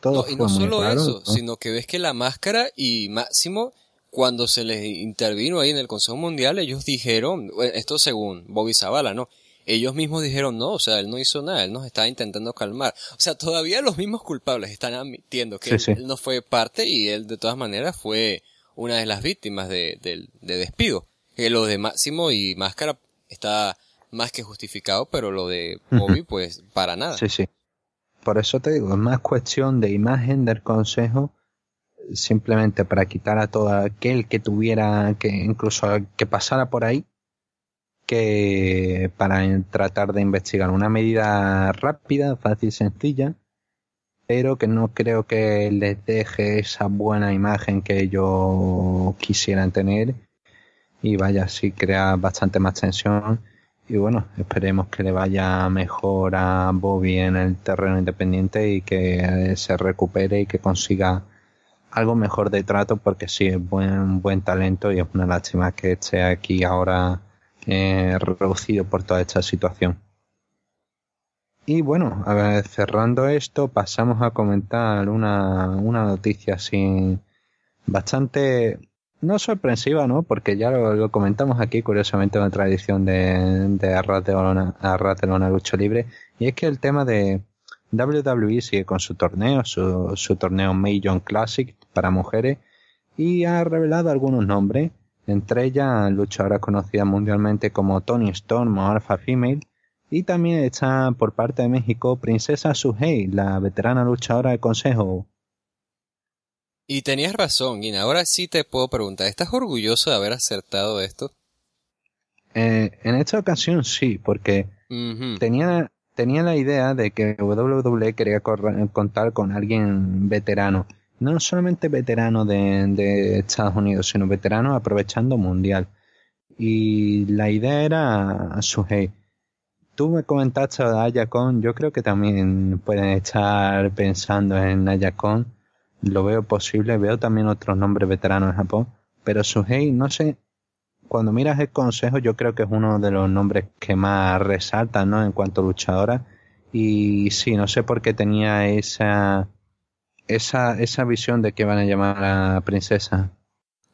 todo. No, y no solo eso, sino que ves que la máscara y Máximo, cuando se les intervino ahí en el Consejo Mundial, ellos dijeron, esto según Bobby Zavala, ¿no? ellos mismos dijeron no, o sea, él no hizo nada, él nos estaba intentando calmar. O sea, todavía los mismos culpables están admitiendo que él, no fue parte y él de todas maneras fue una de las víctimas de, despido. Que lo de Máximo y Máscara está más que justificado, pero lo de Bobby, pues, para nada.
Sí, sí. Por eso te digo, es más cuestión de imagen del consejo, simplemente para quitar a todo aquel que tuviera, que incluso que pasara por ahí, que para tratar de investigar una medida rápida, fácil, sencilla, pero que no creo que les deje esa buena imagen que ellos quisieran tener y vaya, sí crea bastante más tensión y bueno, esperemos que le vaya mejor a Bobby en el terreno independiente y que se recupere y que consiga algo mejor de trato porque sí es buen buen talento y es una lástima que esté aquí ahora eh, reducido por toda esta situación. Y bueno, a ver, cerrando esto, pasamos a comentar una, una noticia así bastante, no sorpresiva, ¿no? Porque ya lo, comentamos aquí, curiosamente, en otra edición de, de Arras de Lona, Lucho Libre, y es que el tema de WWE sigue con su torneo, su, su torneo Major Classic para mujeres, y ha revelado algunos nombres Entre ellas, luchadoras conocidas mundialmente como Tony Storm o Alpha Female. Y también está por parte de México Princesa Suhei, la veterana luchadora de consejo.
Y tenías razón, Gina. Ahora sí te puedo preguntar, ¿estás orgulloso de haber acertado esto?
Eh, en esta ocasión sí, porque tenía, tenía la idea de que WWE quería contar con alguien veterano. No solamente veterano de, de Estados Unidos, sino veterano aprovechando mundial. Y la idea era Suhei. Tú me comentaste de Ayakon, yo creo que también pueden estar pensando en Ayakon. Lo veo posible, veo también otros nombres veteranos en Japón. Pero Suhei, no sé, cuando miras el consejo, yo creo que es uno de los nombres que más resaltan, ¿no? En cuanto a luchadora. Y sí, no sé por qué tenía esa, esa, esa visión de que van a llamar a la princesa.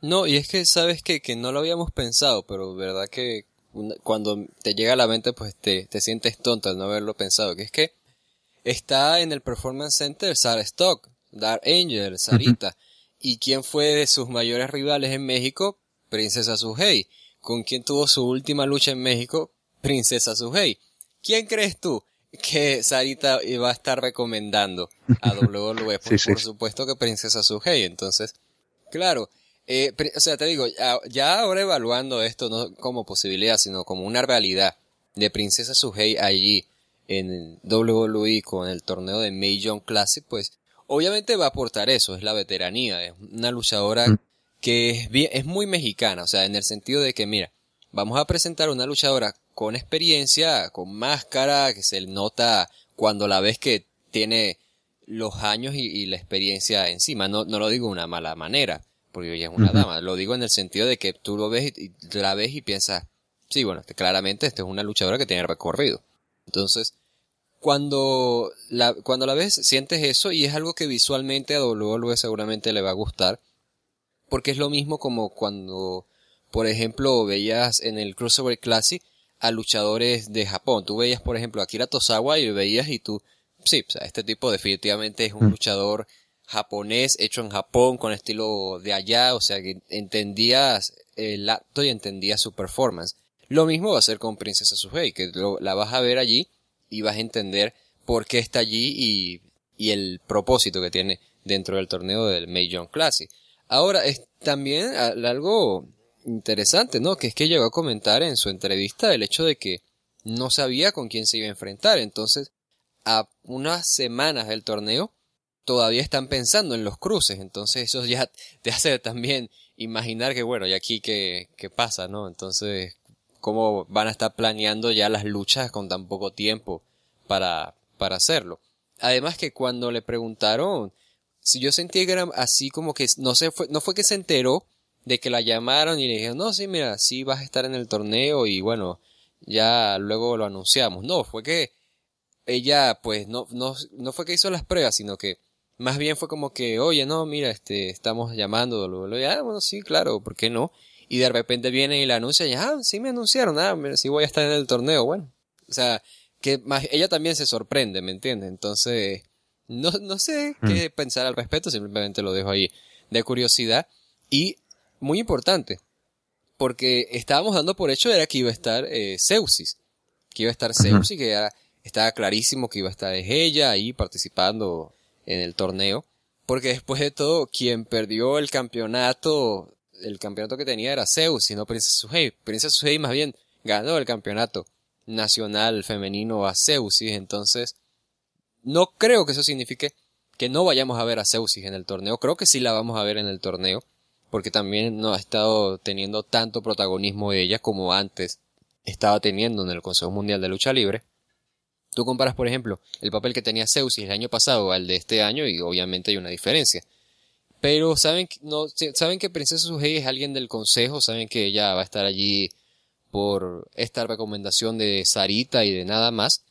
No, y es que sabes que, que no lo habíamos pensado, pero verdad que cuando te llega a la mente, pues te, te sientes tonto al no haberlo pensado. Que es que está en el Performance Center Sarah Stock, Dark Angel, Sarita. ¿Y quién fue de sus mayores rivales en México? Princesa Suhei. ¿Con quién tuvo su última lucha en México? Princesa Suhei. ¿Quién crees tú que Sarita iba a estar recomendando a WWE? Por, por supuesto que Princesa Suhei. Entonces, claro, eh, o sea, te digo, ya ahora evaluando esto no como posibilidad, sino como una realidad de Princesa Suhei allí en WWE con el torneo de May Young Classic, pues obviamente va a aportar eso, es la veteranía, es una luchadora mm que es, bien, es muy mexicana, o sea, en el sentido de que, mira, vamos a presentar una luchadora con experiencia, con máscara, que se nota cuando la ves que tiene los años y, la experiencia encima. No, no lo digo de una mala manera, porque ella es una dama. Lo digo en el sentido de que tú lo ves y, la ves y piensas, sí, bueno, este, claramente esta es una luchadora que tiene recorrido. Entonces, cuando la, cuando la ves, sientes eso y es algo que visualmente a WWE seguramente le va a gustar porque es lo mismo como cuando, por ejemplo, veías en el Crossover Classic a luchadores de Japón. Tú veías, por ejemplo, a Akira Tosawa y veías y tú, sí, o sea, este tipo definitivamente es un mm. luchador japonés hecho en Japón con estilo de allá, o sea que entendías el acto y entendías su performance. Lo mismo va a ser con Princesa Suhei, que la vas a ver allí y vas a entender por qué está allí y, el propósito que tiene dentro del torneo del Young Classic. Ahora, es también algo interesante, ¿no? Que es que llegó a comentar en su entrevista el hecho de que no sabía con quién se iba a enfrentar. Entonces, a unas semanas del torneo, todavía están pensando en los cruces. Entonces, eso ya te hace también imaginar que, bueno, y aquí qué, qué pasa, ¿no? Entonces, cómo van a estar planeando ya las luchas con tan poco tiempo para, para hacerlo. Además que cuando le preguntaron si yo sentí que así como que no se fue, no fue que se enteró de que la llamaron y le dijeron, no, sí, mira, sí vas a estar en el torneo y bueno, ya luego lo anunciamos. No, fue que ella, pues, no, no, no fue que hizo las pruebas, sino que más bien fue como que, oye, no, mira, este, estamos llamando, luego, ya, bueno, sí, claro, ¿por qué no? Y de repente viene y la anuncia y, ah, sí me anunciaron, ah, mira, sí voy a estar en el torneo, bueno. O sea, que más, ella también se sorprende, ¿me entiendes? Entonces, no, no sé qué mm. pensar al respecto, simplemente lo dejo ahí de curiosidad. Y muy importante, porque estábamos dando por hecho era que iba a estar eh, Zeusis, que iba a estar Zeusis, que ya estaba clarísimo que iba a estar ella ahí participando en el torneo, porque después de todo, quien perdió el campeonato, el campeonato que tenía era Zeus, y no Princesa Suhei. Princesa Suhei más bien ganó el campeonato nacional femenino a Zeus, y entonces no creo que eso signifique que no vayamos a ver a Zeusis en el torneo. Creo que sí la vamos a ver en el torneo, porque también no ha estado teniendo tanto protagonismo ella como antes estaba teniendo en el Consejo Mundial de Lucha Libre. Tú comparas, por ejemplo, el papel que tenía Zeusis el año pasado al de este año y obviamente hay una diferencia. Pero saben, no, saben que Princesa Suhei es alguien del consejo, saben que ella va a estar allí por esta recomendación de Sarita y de nada más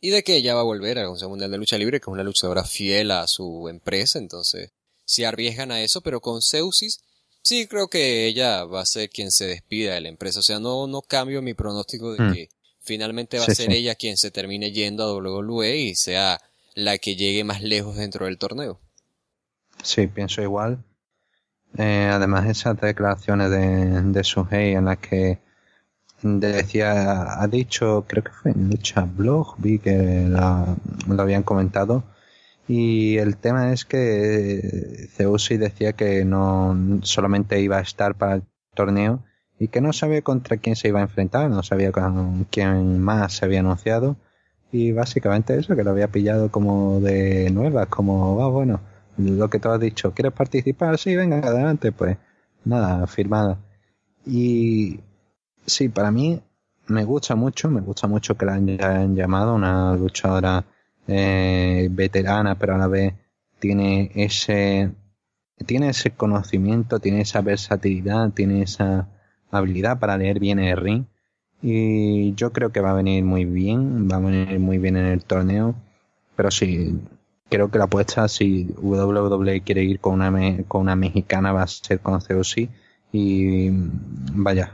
y de que ella va a volver al Consejo Mundial de Lucha Libre, que es una luchadora fiel a su empresa, entonces si arriesgan a eso, pero con Zeusis sí creo que ella va a ser quien se despida de la empresa, o sea, no, no cambio mi pronóstico de hmm. que finalmente va a ser ella quien se termine yendo a WWE y sea la que llegue más lejos dentro del torneo.
Sí, pienso igual. Eh, además, esas declaraciones de, de Suhei en las que decía, ha dicho, creo que fue en Lucha Blog, vi que lo habían comentado, y el tema es que Zeusi decía que no solamente iba a estar para el torneo y que no sabía contra quién se iba a enfrentar, no sabía con quién más se había anunciado y básicamente eso, que lo había pillado como de nuevas, como, ah, bueno, lo que tú has dicho, ¿quieres participar? Sí, venga, adelante, pues nada, firmada. Y sí, para mí me gusta mucho, me gusta mucho que la hayan llamado una luchadora eh, veterana, pero a la vez tiene ese, tiene ese conocimiento, tiene esa versatilidad, tiene esa habilidad para leer bien el ring. Y yo creo que va a venir muy bien, va a venir muy bien en el torneo. Pero sí, creo que la apuesta, si WWE quiere ir con una, con una mexicana, va a ser con COC. Y vaya,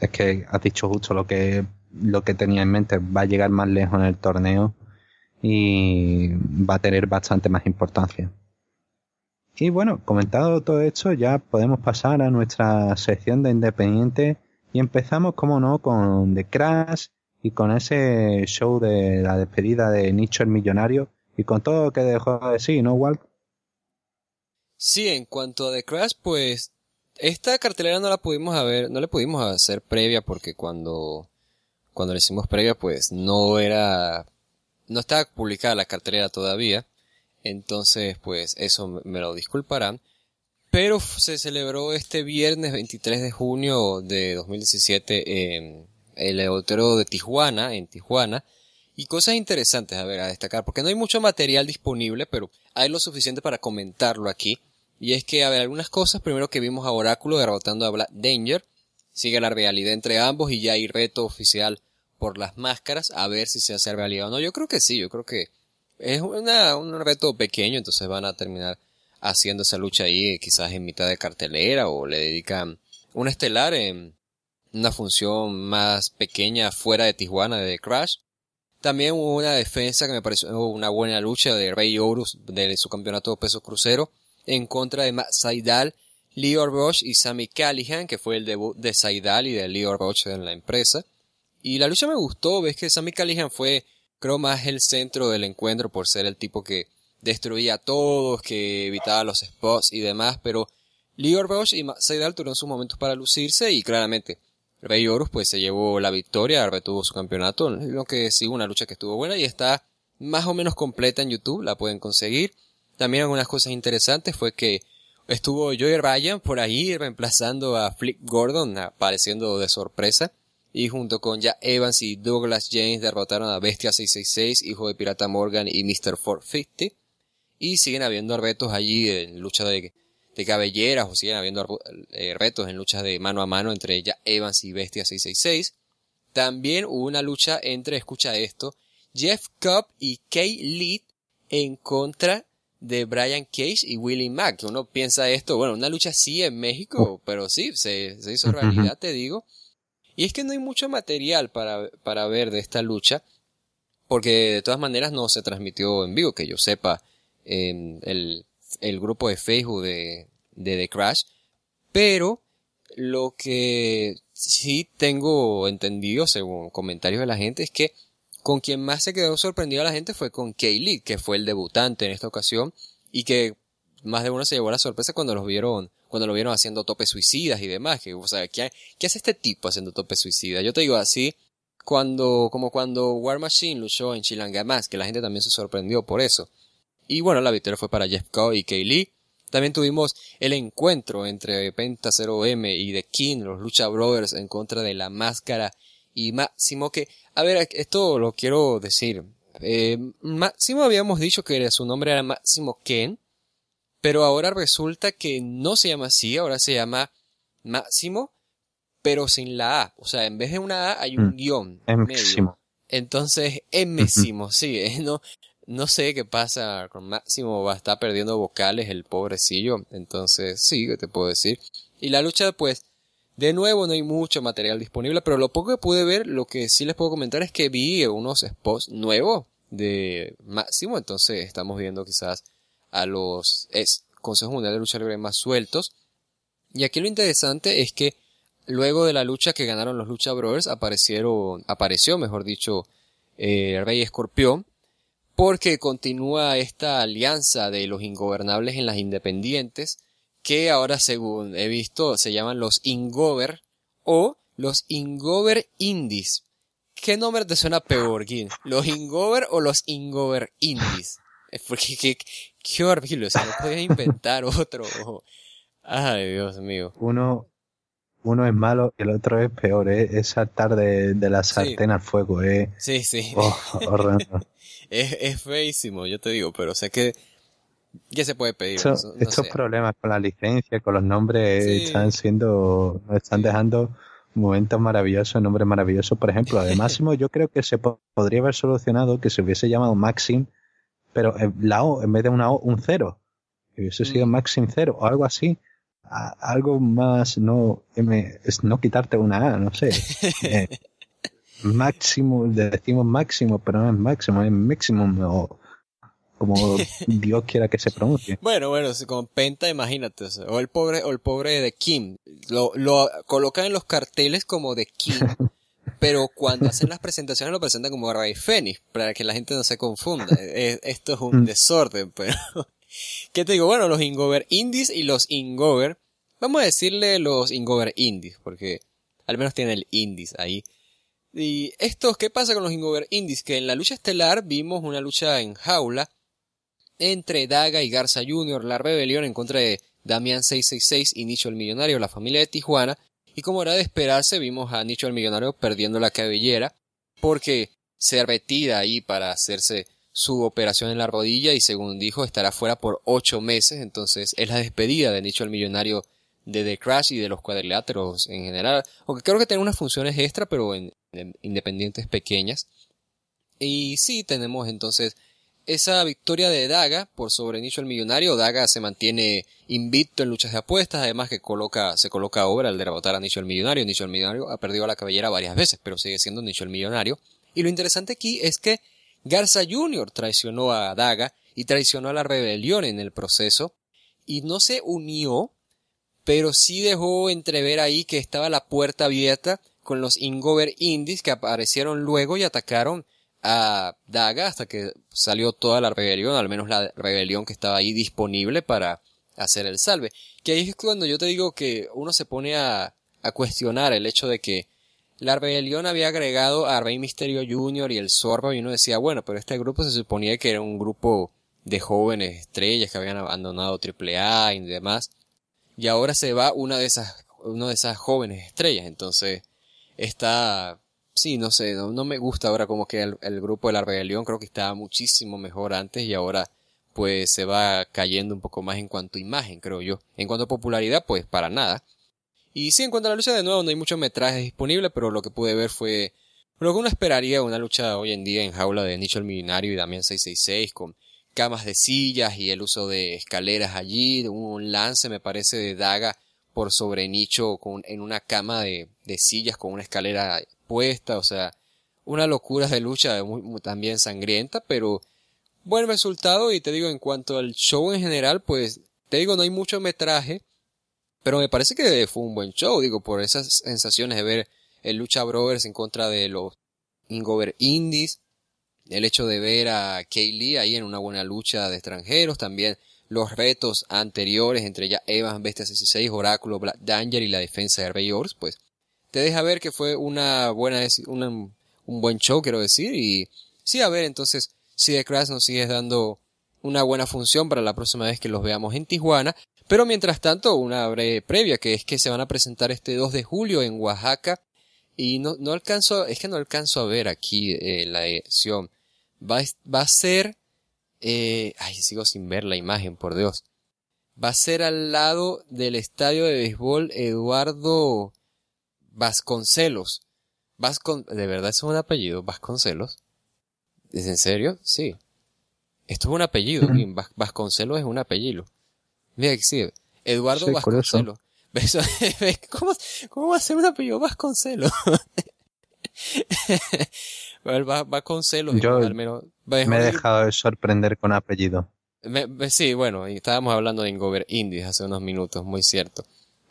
es que has dicho justo lo que, lo que tenía en mente. Va a llegar más lejos en el torneo y va a tener bastante más importancia. Y bueno, comentado todo esto, ya podemos pasar a nuestra sección de Independiente. Y empezamos, como no, con The Crash y con ese show de la despedida de Nicho el Millonario. Y con todo lo que dejó de sí, ¿no, Walt?
Sí, en cuanto a The Crash, pues esta cartelera no la pudimos haber, no le pudimos hacer previa porque cuando, cuando le hicimos previa, pues no era no está publicada la cartelera todavía, entonces pues eso me lo disculparán. Pero se celebró este viernes 23 de junio de 2017 en el auditorio de Tijuana, en Tijuana, y cosas interesantes a ver, a destacar, porque no hay mucho material disponible, pero hay lo suficiente para comentarlo aquí. Y es que, a ver, algunas cosas, primero que vimos a Oráculo derrotando a Black Danger, sigue la realidad entre ambos y ya hay reto oficial por las máscaras a ver si se hace realidad o no. Yo creo que sí, yo creo que es una, un reto pequeño, entonces van a terminar haciendo esa lucha ahí quizás en mitad de cartelera o le dedican un estelar en una función más pequeña fuera de Tijuana de Crash. También hubo una defensa que me pareció una buena lucha de Rey Horus de su campeonato de peso crucero en contra de Matt Saidal, Leo Roche y Sammy Callihan, que fue el debut de Saidal y de Leo Roche en la empresa. Y la lucha me gustó, ves que Sammy Callihan fue, creo, más el centro del encuentro por ser el tipo que destruía a todos, que evitaba los spots y demás, pero Leo Rush y Seidal tuvieron sus momentos para lucirse y claramente Rey Horus pues se llevó la victoria, retuvo su campeonato, lo que sí una lucha que estuvo buena y está más o menos completa en YouTube, la pueden conseguir. También algunas cosas interesantes fue que estuvo Joey Ryan por ahí reemplazando a Flip Gordon, apareciendo de sorpresa y junto con Jack Evans y Douglas James derrotaron a Bestia 666, Hijo de Pirata Morgan y Mr. 450. Y siguen habiendo retos allí en lucha de, de cabelleras o siguen habiendo eh, retos en luchas de mano a mano entre Jack Evans y Bestia 666. También hubo una lucha entre, escucha esto, Jeff Cobb y Kay Lee en contra de Brian Cage y Willie Mack. Uno piensa esto, bueno, una lucha sí en México, oh. pero sí, se, se hizo realidad, te digo. Y es que no hay mucho material para, para ver de esta lucha, porque de todas maneras no se transmitió en vivo, que yo sepa, en el, el grupo de Facebook de, de The Crash. Pero lo que sí tengo entendido, según comentarios de la gente, es que con quien más se quedó sorprendido la gente fue con Kaylee, que fue el debutante en esta ocasión, y que más de uno se llevó la sorpresa cuando los vieron cuando lo vieron haciendo topes suicidas y demás, que, o sea, ¿qué, ¿qué, hace este tipo haciendo topes suicidas? Yo te digo así, cuando, como cuando War Machine luchó en Chilangamas, que la gente también se sorprendió por eso. Y bueno, la victoria fue para Jeff Cobb y Kay Lee. También tuvimos el encuentro entre Penta 0M y The King, los Lucha Brothers, en contra de la máscara y Máximo, que, a ver, esto lo quiero decir. Eh, Máximo habíamos dicho que su nombre era Máximo Ken, pero ahora resulta que no se llama así, ahora se llama Máximo, pero sin la A. O sea, en vez de una A hay un mm. guion. Máximo. Entonces, Máximo, sí, eh, no, no sé qué pasa con Máximo, va a estar perdiendo vocales el pobrecillo. Entonces, sí, ¿qué te puedo decir? Y la lucha, pues, de nuevo no hay mucho material disponible, pero lo poco que pude ver, lo que sí les puedo comentar es que vi unos spots nuevos de Máximo, entonces estamos viendo quizás a los es, Consejo Mundial de Lucha Libre más sueltos. Y aquí lo interesante es que luego de la lucha que ganaron los Lucha Brothers aparecieron, apareció, mejor dicho, eh, Rey Escorpión, porque continúa esta alianza de los ingobernables en las independientes, que ahora según he visto se llaman los Ingover o los Ingover Indies. ¿Qué nombre te suena peor, Gin? ¿Los Ingover o los Ingover Indies? Porque qué horrible, o sea, no podías inventar otro. Ay, Dios mío.
Uno, uno es malo y el otro es peor, ¿eh? es saltar de, de la sartén al fuego, ¿eh?
Sí, sí.
Oh, horrendo.
es, es feísimo, yo te digo, pero sé que ¿Qué se puede pedir?
Eso,
No-
estos problemas con la licencia, con los nombres,
Sí.
están siendo, nos están dejando momentos maravillosos, nombres maravillosos. Por ejemplo, de Máximo, yo creo que se po- podría haber solucionado que se hubiese llamado Maxim, pero la O, en vez de una O, un cero. Que hubiese sido. Maxim cero o algo así. A- algo más, no, M, es no quitarte una A, no sé. Eh, máximo, decimos máximo, pero no es máximo, es maximum o como Dios quiera que se pronuncie.
Bueno, bueno, con Penta, imagínate, o, sea, o el pobre, o el pobre de Kim, lo, lo colocan en los carteles como de Kim, pero cuando hacen las presentaciones lo presentan como Ray Fénix, para que la gente no se confunda. Esto es un
Mm.
desorden, pero... ¿Qué te digo? Bueno, los Ingover Indies y los Ingover, vamos a decirle los Ingover Indies, porque al menos tiene el Indies ahí. Y estos, ¿qué pasa con los Ingover Indies? Que en la lucha estelar vimos una lucha en jaula entre Daga y Garza Jr., la rebelión en contra de Damián 666 y Nicho el Millonario, la familia de Tijuana. Y como era de esperarse, vimos a Nicho el Millonario perdiendo la cabellera porque se retira ahí para hacerse su operación en la rodilla y según dijo estará fuera por ocho meses. Entonces es la despedida de Nicho el Millonario de The Crash y de los cuadriláteros en general. Aunque creo que tiene unas funciones extra, pero en, en independientes pequeñas. Y sí, tenemos entonces esa victoria de Daga por sobre Nicho el Millonario. Daga se mantiene invicto en luchas de apuestas, además que coloca, se coloca ahora al derrotar a Nicho el Millonario. Nicho Millonario ha perdido la cabellera varias veces, pero sigue siendo Nicho el Millonario. Y lo interesante aquí es que Garza Jr. traicionó a Daga y traicionó a la rebelión en el proceso y no se unió, pero sí dejó entrever ahí que estaba la puerta abierta con los Ingover Indies que aparecieron luego y atacaron a Daga hasta que salió toda la rebelión, al menos la rebelión que estaba ahí disponible para hacer el salve. Que ahí es cuando yo te digo que uno se pone a, a cuestionar el hecho de que la rebelión había agregado a Rey Misterio Jr. y el Zorro y uno decía, bueno, pero este grupo se suponía que era un grupo de jóvenes estrellas que habían abandonado AAA y demás. Y ahora se va una de esas, una de esas jóvenes estrellas. Entonces, está, sí, no sé, no, me gusta ahora como que el, grupo de la rebelión creo que estaba muchísimo mejor antes y ahora pues se va cayendo un poco más en cuanto a imagen, creo yo. En cuanto a popularidad, pues para nada. Y sí, en cuanto a la lucha de nuevo, no hay mucho metraje disponible, pero lo que pude ver fue lo que uno esperaría una lucha hoy en día en jaula de Nicho el Millonario y Damián 666 con camas de sillas y el uso de escaleras allí, un lance me parece de daga por sobre Nicho con, en una cama de, de sillas con una escalera puesta, o sea, una locura de lucha también sangrienta, pero buen resultado y te digo en cuanto al show en general, pues te digo no hay mucho metraje, pero me parece que fue un buen show, digo, por esas sensaciones de ver el Lucha Brothers en contra de los Ingover Indies, el hecho de ver a Kay Lee ahí en una buena lucha de extranjeros, también los retos anteriores entre ya Evans, Bestia 16, Oráculo, Black Danger y la defensa de Rey Ors, pues te deja ver que fue una buena, una- un buen show, quiero decir, y sí, a ver, entonces, si The Crash nos sigue dando una buena función para la próxima vez que los veamos en Tijuana, pero mientras tanto, una breve previa, que es que se van a presentar este 2 de julio en Oaxaca, y no, no alcanzo, es que no alcanzo a ver aquí eh, la edición. Va, va a ser, eh, ay, sigo sin ver la imagen, por Dios. Va a ser al lado del estadio de béisbol Eduardo Vasconcelos. Vascon, ¿de verdad eso es un apellido? Vasconcelos. ¿Es en serio? Sí. Esto es un apellido,
Ujú.
Kim. Vas- Vasconcelos es un apellido. Mira que sí. Eduardo
Sí.
Vasconcelos. ¿Cómo, ¿Cómo va a ser un apellido Vasconcelos? Va- Vasconcelos,
Yo
al menos. va-
Me he dejado de sorprender con apellido.
me- me- sí, bueno, estábamos hablando de Ingover Indies hace unos minutos, muy cierto.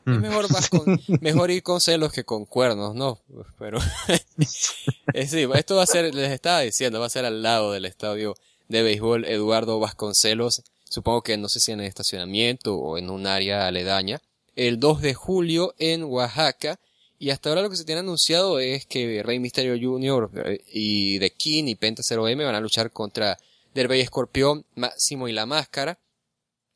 Es mejor, mejor ir con celos que con cuernos, ¿no? Pero es, sí, esto va a ser, les estaba diciendo, va a ser al lado del estadio de béisbol Eduardo Vasconcelos. Supongo que no sé si en el estacionamiento o en un área aledaña. El 2 de julio en Oaxaca. Y hasta ahora lo que se tiene anunciado es que Rey Misterio Jr. Eh, y The King y Penta 0M van a luchar contra Derbey Escorpión, Máximo y la Máscara.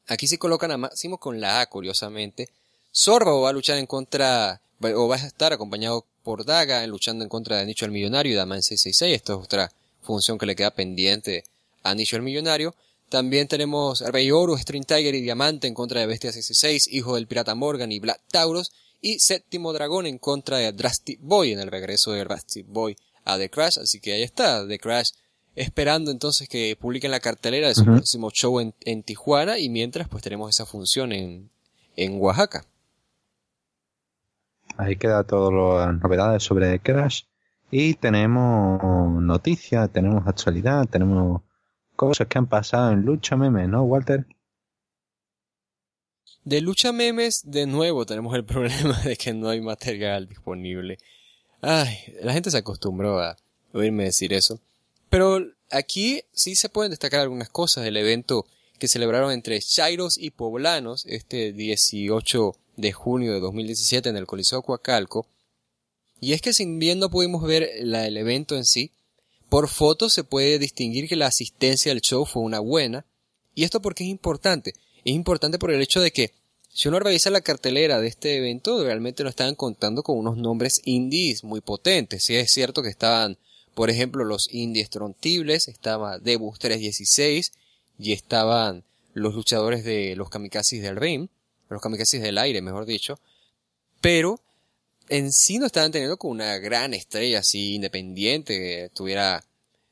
Aquí se colocan a Máximo con la A, curiosamente. Sorbo va a luchar en contra, o va a estar acompañado por Daga, luchando en contra de Nicho el Millonario y Daman 666. Esto es otra función que le queda pendiente a Nicho el Millonario. También tenemos Rey Oro, String Tiger y Diamante en contra de Bestia 66, Hijo del Pirata Morgan y Black Tauros. Y Séptimo Dragón en contra de Drastic Boy en el regreso de Drastic Boy a The Crash. Así que ahí está, The Crash esperando entonces que publiquen la cartelera de su próximo show en, en, Tijuana y mientras pues tenemos esa función en, en Oaxaca.
Ahí queda todas las novedades sobre Crash y tenemos noticias, tenemos actualidad, tenemos cosas que han pasado en Lucha Memes, ¿no, Walter?
De Lucha Memes, de nuevo tenemos el problema de que no hay material disponible. Ay, la gente se acostumbró a oírme decir eso. Pero aquí sí se pueden destacar algunas cosas del evento que celebraron entre Chairos y Poblanos este 18 de junio de 2017 en el Coliseo Coacalco. Y es que sin bien no pudimos ver el evento en sí, por fotos se puede distinguir que la asistencia al show fue una buena. Y esto porque es importante. Es importante por el hecho de que si uno revisa la cartelera de este evento, realmente no estaban contando con unos nombres indies muy potentes. Si es cierto que estaban por ejemplo, los indies trontibles, estaba Debus 316 y estaban los luchadores de los kamikazes del ring, los kamikazes del aire, mejor dicho, pero en sí no estaban teniendo con una gran estrella así independiente que tuviera,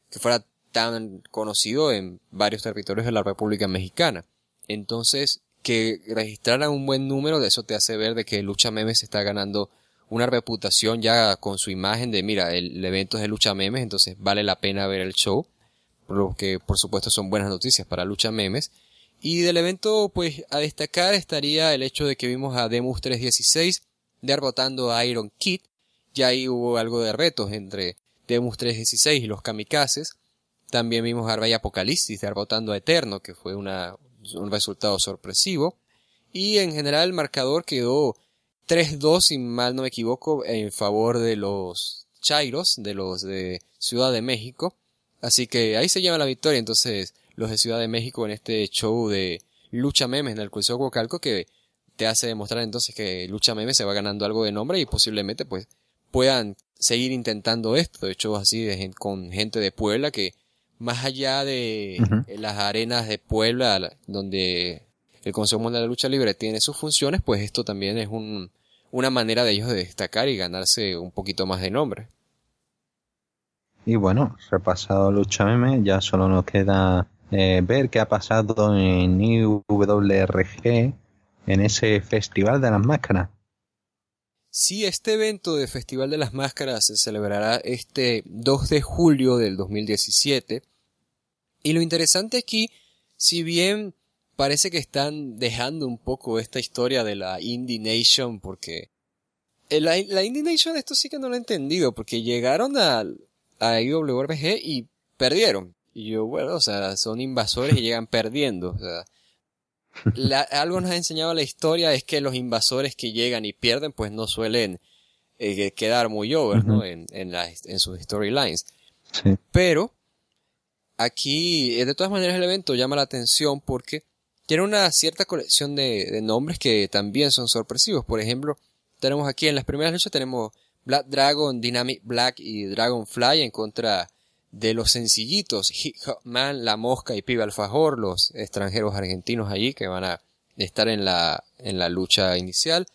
que fuera tan conocido en varios territorios de la República Mexicana. Entonces, que registraran un buen número de eso te hace ver de que Lucha Memes está ganando una reputación ya con su imagen de, mira, el, evento es de lucha memes, entonces vale la pena ver el show, lo que por supuesto son buenas noticias para lucha memes. Y del evento, pues a destacar estaría el hecho de que vimos a Demus 316 derrotando a Iron Kid, ya ahí hubo algo de retos entre Demus 316 y los kamikazes. También vimos a Arbay Apocalipsis derrotando a Eterno, que fue una, un resultado sorpresivo. Y en general el marcador quedó 3-2, si mal no me equivoco, en favor de los Chairos, de los de Ciudad de México. Así que ahí se llama la victoria. Entonces, los de Ciudad de México en este show de Lucha Memes en el Coliseo Cocalco que te hace demostrar entonces que Lucha Memes se va ganando algo de nombre y posiblemente pues puedan seguir intentando esto. De hecho, así de, con gente de Puebla que más allá de las arenas de Puebla donde el Consejo Mundial de la Lucha Libre tiene sus funciones, pues esto también es un, una manera de ellos de destacar y ganarse un poquito más de nombre.
Y bueno, repasado Lucha Meme, ya solo nos queda eh, ver qué ha pasado en IWRG en ese Festival de las Máscaras.
Sí, este evento de Festival de las Máscaras se celebrará este 2 de julio del 2017. Y lo interesante aquí, si bien parece que están dejando un poco esta historia de la Indie Nation porque la, la Indie Nation esto sí que no lo he entendido porque llegaron a, a IWRG y perdieron. Y yo, bueno, o sea, son invasores y llegan perdiendo. O sea, algo nos ha enseñado la historia es que los invasores que llegan y pierden pues no suelen eh, quedar muy over, ¿no? En, en, en sus storylines. Pero aquí, eh, de todas maneras, el evento llama la atención porque tiene una cierta colección de, nombres que también son sorpresivos. Por ejemplo, tenemos aquí en las primeras luchas tenemos Black Dragon, Dynamic Black y Dragonfly en contra de los sencillitos Hitman, La Mosca y Pibe Alfajor, los extranjeros argentinos allí que van a estar en la, en la lucha inicial.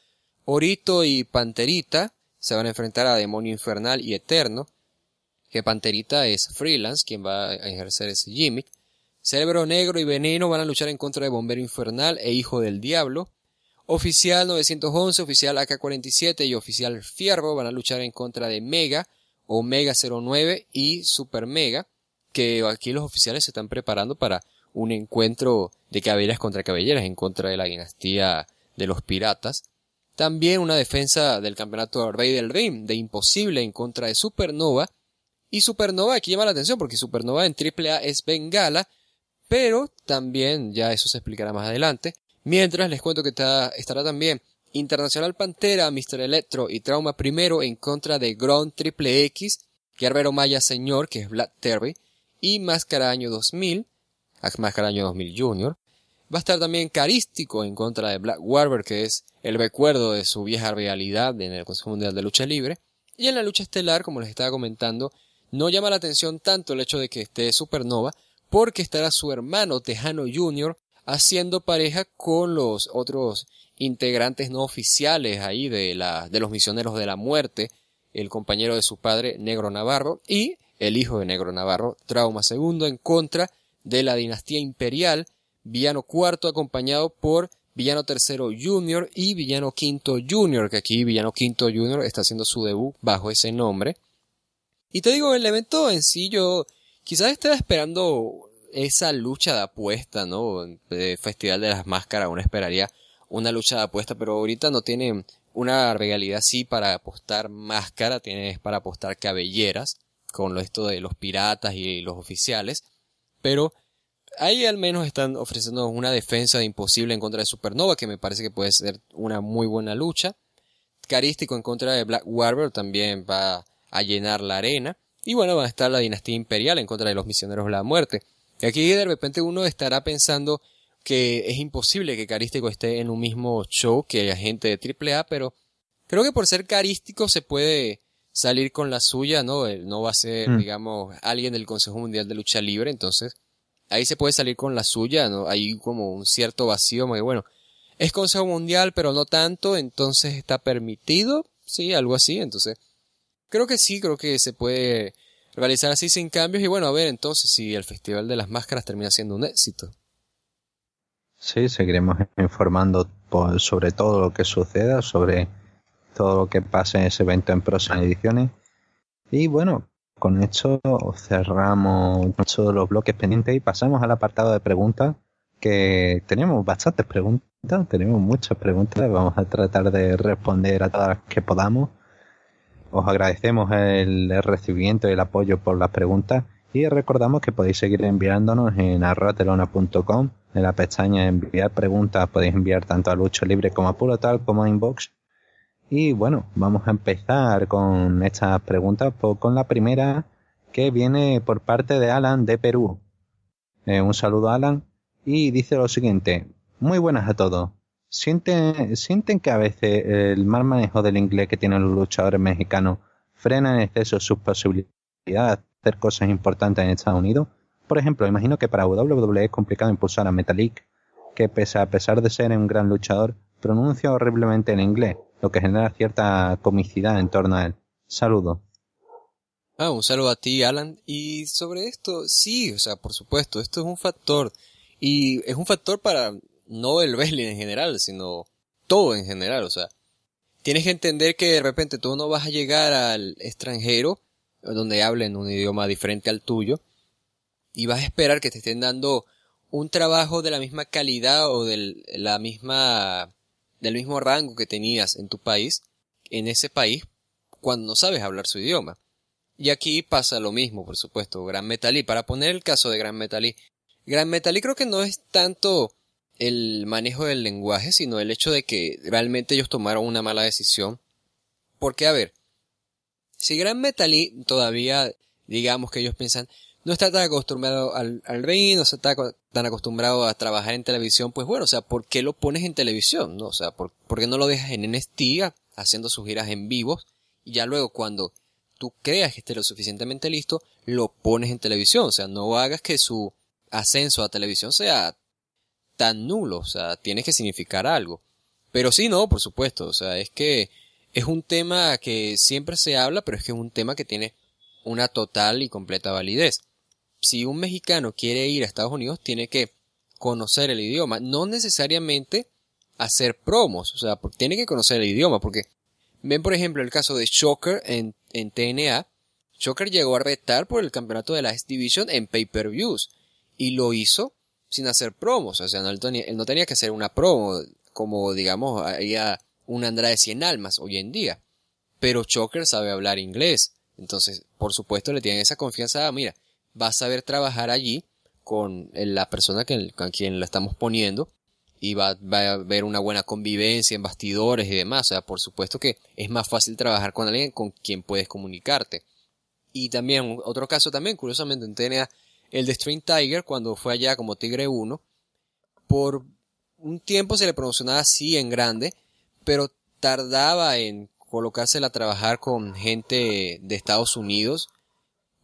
Orito y Panterita se van a enfrentar a Demonio Infernal y Eterno, que Panterita es freelance, quien va a ejercer ese gimmick. Cerebro Negro y Veneno van a luchar en contra de Bombero Infernal e Hijo del Diablo. Oficial 911, Oficial AK-47 y Oficial Fierro van a luchar en contra de Mega, Omega 09 y Super Mega, que aquí los oficiales se están preparando para un encuentro de cabelleras contra cabelleras en contra de la dinastía de los piratas. También una defensa del campeonato Rey del Ring de Imposible en contra de Supernova. Y Supernova aquí llama la atención porque Supernova en AAA es Bengala, pero también, ya eso se explicará más adelante. Mientras les cuento que estará también Internacional Pantera, Mr. Electro y Trauma Primero en contra de Gron Triple X, Guerrero Maya Señor, que es Black Terry, y Máscara Año 2000, Máscara Año 2000 Junior. Va a estar también Carístico en contra de Black Warber, que es el recuerdo de su vieja realidad en el Consejo Mundial de Lucha Libre. Y en la lucha estelar, como les estaba comentando, no llama la atención tanto el hecho de que esté Supernova, porque estará su hermano Tejano Jr. haciendo pareja con los otros integrantes no oficiales ahí de, la, de los misioneros de la muerte, el compañero de su padre Negro Navarro y el hijo de Negro Navarro, Trauma II, en contra de la dinastía imperial, Villano IV acompañado por Villano III Junior y Villano V Junior, que aquí Villano V Junior está haciendo su debut bajo ese nombre. Y te digo, el evento en sí yo quizás estaba esperando esa lucha de apuesta, ¿no? De Festival de las Máscaras, uno esperaría una lucha de apuesta, pero ahorita no tiene una regalidad así para apostar máscara, tienes para apostar cabelleras, con lo esto de los piratas y los oficiales, pero ahí al menos están ofreciendo una defensa de imposible en contra de Supernova, que me parece que puede ser una muy buena lucha. Carístico en contra de Black Warrior también va a llenar la arena. Y bueno, va a estar la dinastía imperial en contra de los misioneros de la muerte. Y aquí de repente uno estará pensando que es imposible que Carístico esté en un mismo show que agente de AAA, pero creo que por ser Carístico se puede salir con la suya, ¿no? Él no va a ser, mm. digamos, alguien del Consejo Mundial de Lucha Libre, entonces ahí se puede salir con la suya, ¿no? Hay como un cierto vacío, muy bueno, es Consejo Mundial, pero no tanto, entonces está permitido, sí, algo así, entonces creo que sí, creo que se puede realizar así sin cambios y bueno, a ver entonces si el Festival de las Máscaras termina siendo un éxito.
Sí, seguiremos informando sobre todo lo que suceda, sobre todo lo que pase en ese evento en próximas ediciones. Y bueno, con esto cerramos todos los bloques pendientes y pasamos al apartado de preguntas, que tenemos bastantes preguntas, tenemos muchas preguntas, vamos a tratar de responder a todas las que podamos. Os agradecemos el recibimiento y el apoyo por las preguntas y recordamos que podéis seguir enviándonos en arroatelona.com. En la pestaña enviar preguntas podéis enviar tanto a Lucho Libre como a Puro Tal como a Inbox. Y bueno, vamos a empezar con estas preguntas, con la primera que viene por parte de Alan de Perú. Eh, un saludo Alan y dice lo siguiente. Muy buenas a todos. ¿Sienten, ¿Sienten que a veces el mal manejo del inglés que tienen los luchadores mexicanos frena en exceso sus posibilidades hacer cosas importantes en Estados Unidos. Por ejemplo, imagino que para WWE es complicado impulsar a Metalik, que pese a pesar de ser un gran luchador, pronuncia horriblemente en inglés, lo que genera cierta comicidad en torno a él. Saludo.
Ah, un saludo a ti, Alan. Y sobre esto, sí, o sea, por supuesto, esto es un factor. Y es un factor para no el wrestling en general, sino todo en general, o sea. Tienes que entender que de repente tú no vas a llegar al extranjero donde hablen un idioma diferente al tuyo y vas a esperar que te estén dando un trabajo de la misma calidad o de la misma del mismo rango que tenías en tu país en ese país cuando no sabes hablar su idioma. Y aquí pasa lo mismo, por supuesto, Gran Metalí. Para poner el caso de Gran Metalí, Gran Metalí creo que no es tanto el manejo del lenguaje, sino el hecho de que realmente ellos tomaron una mala decisión. Porque, a ver, si Gran Metali todavía, digamos que ellos piensan, no está tan acostumbrado al, al ring, no está tan acostumbrado a trabajar en televisión, pues bueno, o sea, ¿por qué lo pones en televisión? ¿no? O sea, ¿por, qué no lo dejas en NST haciendo sus giras en vivos? Y ya luego cuando tú creas que esté lo suficientemente listo, lo pones en televisión. O sea, no hagas que su ascenso a televisión sea tan nulo. O sea, tiene que significar algo. Pero sí, no, por supuesto. O sea, es que es un tema que siempre se habla, pero es que es un tema que tiene una total y completa validez. Si un mexicano quiere ir a Estados Unidos, tiene que conocer el idioma, no necesariamente hacer promos, o sea, tiene que conocer el idioma, porque ven por ejemplo el caso de Shocker en, TNA, Shocker llegó a retar por el campeonato de la S Division en pay-per-views y lo hizo sin hacer promos, o sea, no, él, no tenía que hacer una promo como digamos había un Andrade Cien Almas hoy en día. Pero Choker sabe hablar inglés. Entonces, por supuesto, le tienen esa confianza. Mira, va a saber trabajar allí con la persona que, con quien lo estamos poniendo y va, a haber una buena convivencia en bastidores y demás. O sea, por supuesto que es más fácil trabajar con alguien con quien puedes comunicarte. Y también, otro caso también, curiosamente, tenía el de String Tiger cuando fue allá como Tigre 1. Por un tiempo se le promocionaba así en grande, pero tardaba en colocársela a trabajar con gente de Estados Unidos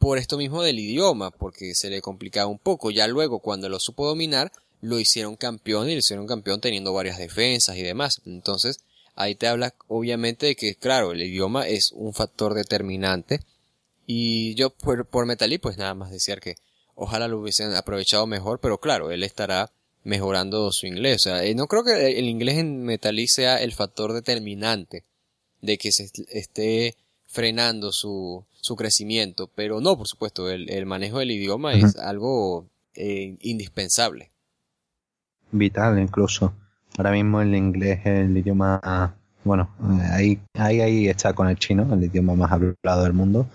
por esto mismo del idioma, porque se le complicaba un poco. Ya luego, cuando lo supo dominar, lo hicieron campeón y lo hicieron campeón teniendo varias defensas y demás. Entonces, ahí te habla obviamente de que, claro, el idioma es un factor determinante. Y yo por, por Metalí, pues nada más decir que ojalá lo hubiesen aprovechado mejor, pero claro, él estará mejorando su inglés. O sea, eh, no creo que el inglés en Metalí sea el factor determinante de que se esté frenando su, su crecimiento, pero no, por supuesto, el, el manejo del idioma es algo eh, indispensable.
Vital incluso. Ahora mismo el inglés es el idioma, bueno, ahí, ahí, ahí está con el chino, el idioma más hablado del mundo.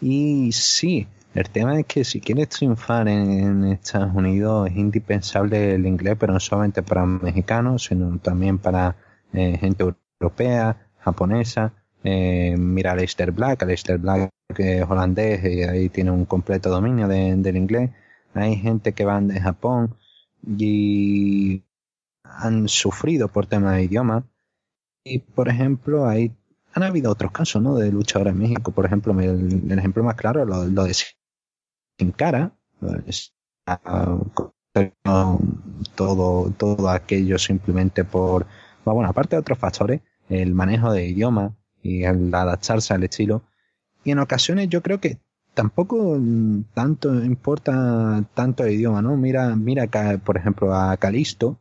Y sí, el tema es que si quieres triunfar en, Estados Unidos es indispensable el inglés, pero no solamente para mexicanos, sino también para eh, gente europea, japonesa. Eh, mira a Black, Leicester Black que es holandés y ahí tiene un completo dominio del inglés. Hay gente que van de Japón y han sufrido por tema de idioma. Y por ejemplo, hay, han habido otros casos ¿no? de luchadores en México. Por ejemplo, el, ejemplo más claro lo, lo de sin cara, todo, todo aquello simplemente por, bueno, aparte de otros factores, el manejo de idioma y adaptarse al estilo. Y en ocasiones yo creo que tampoco tanto importa tanto el idioma, ¿no? Mira, mira por ejemplo, a Calisto,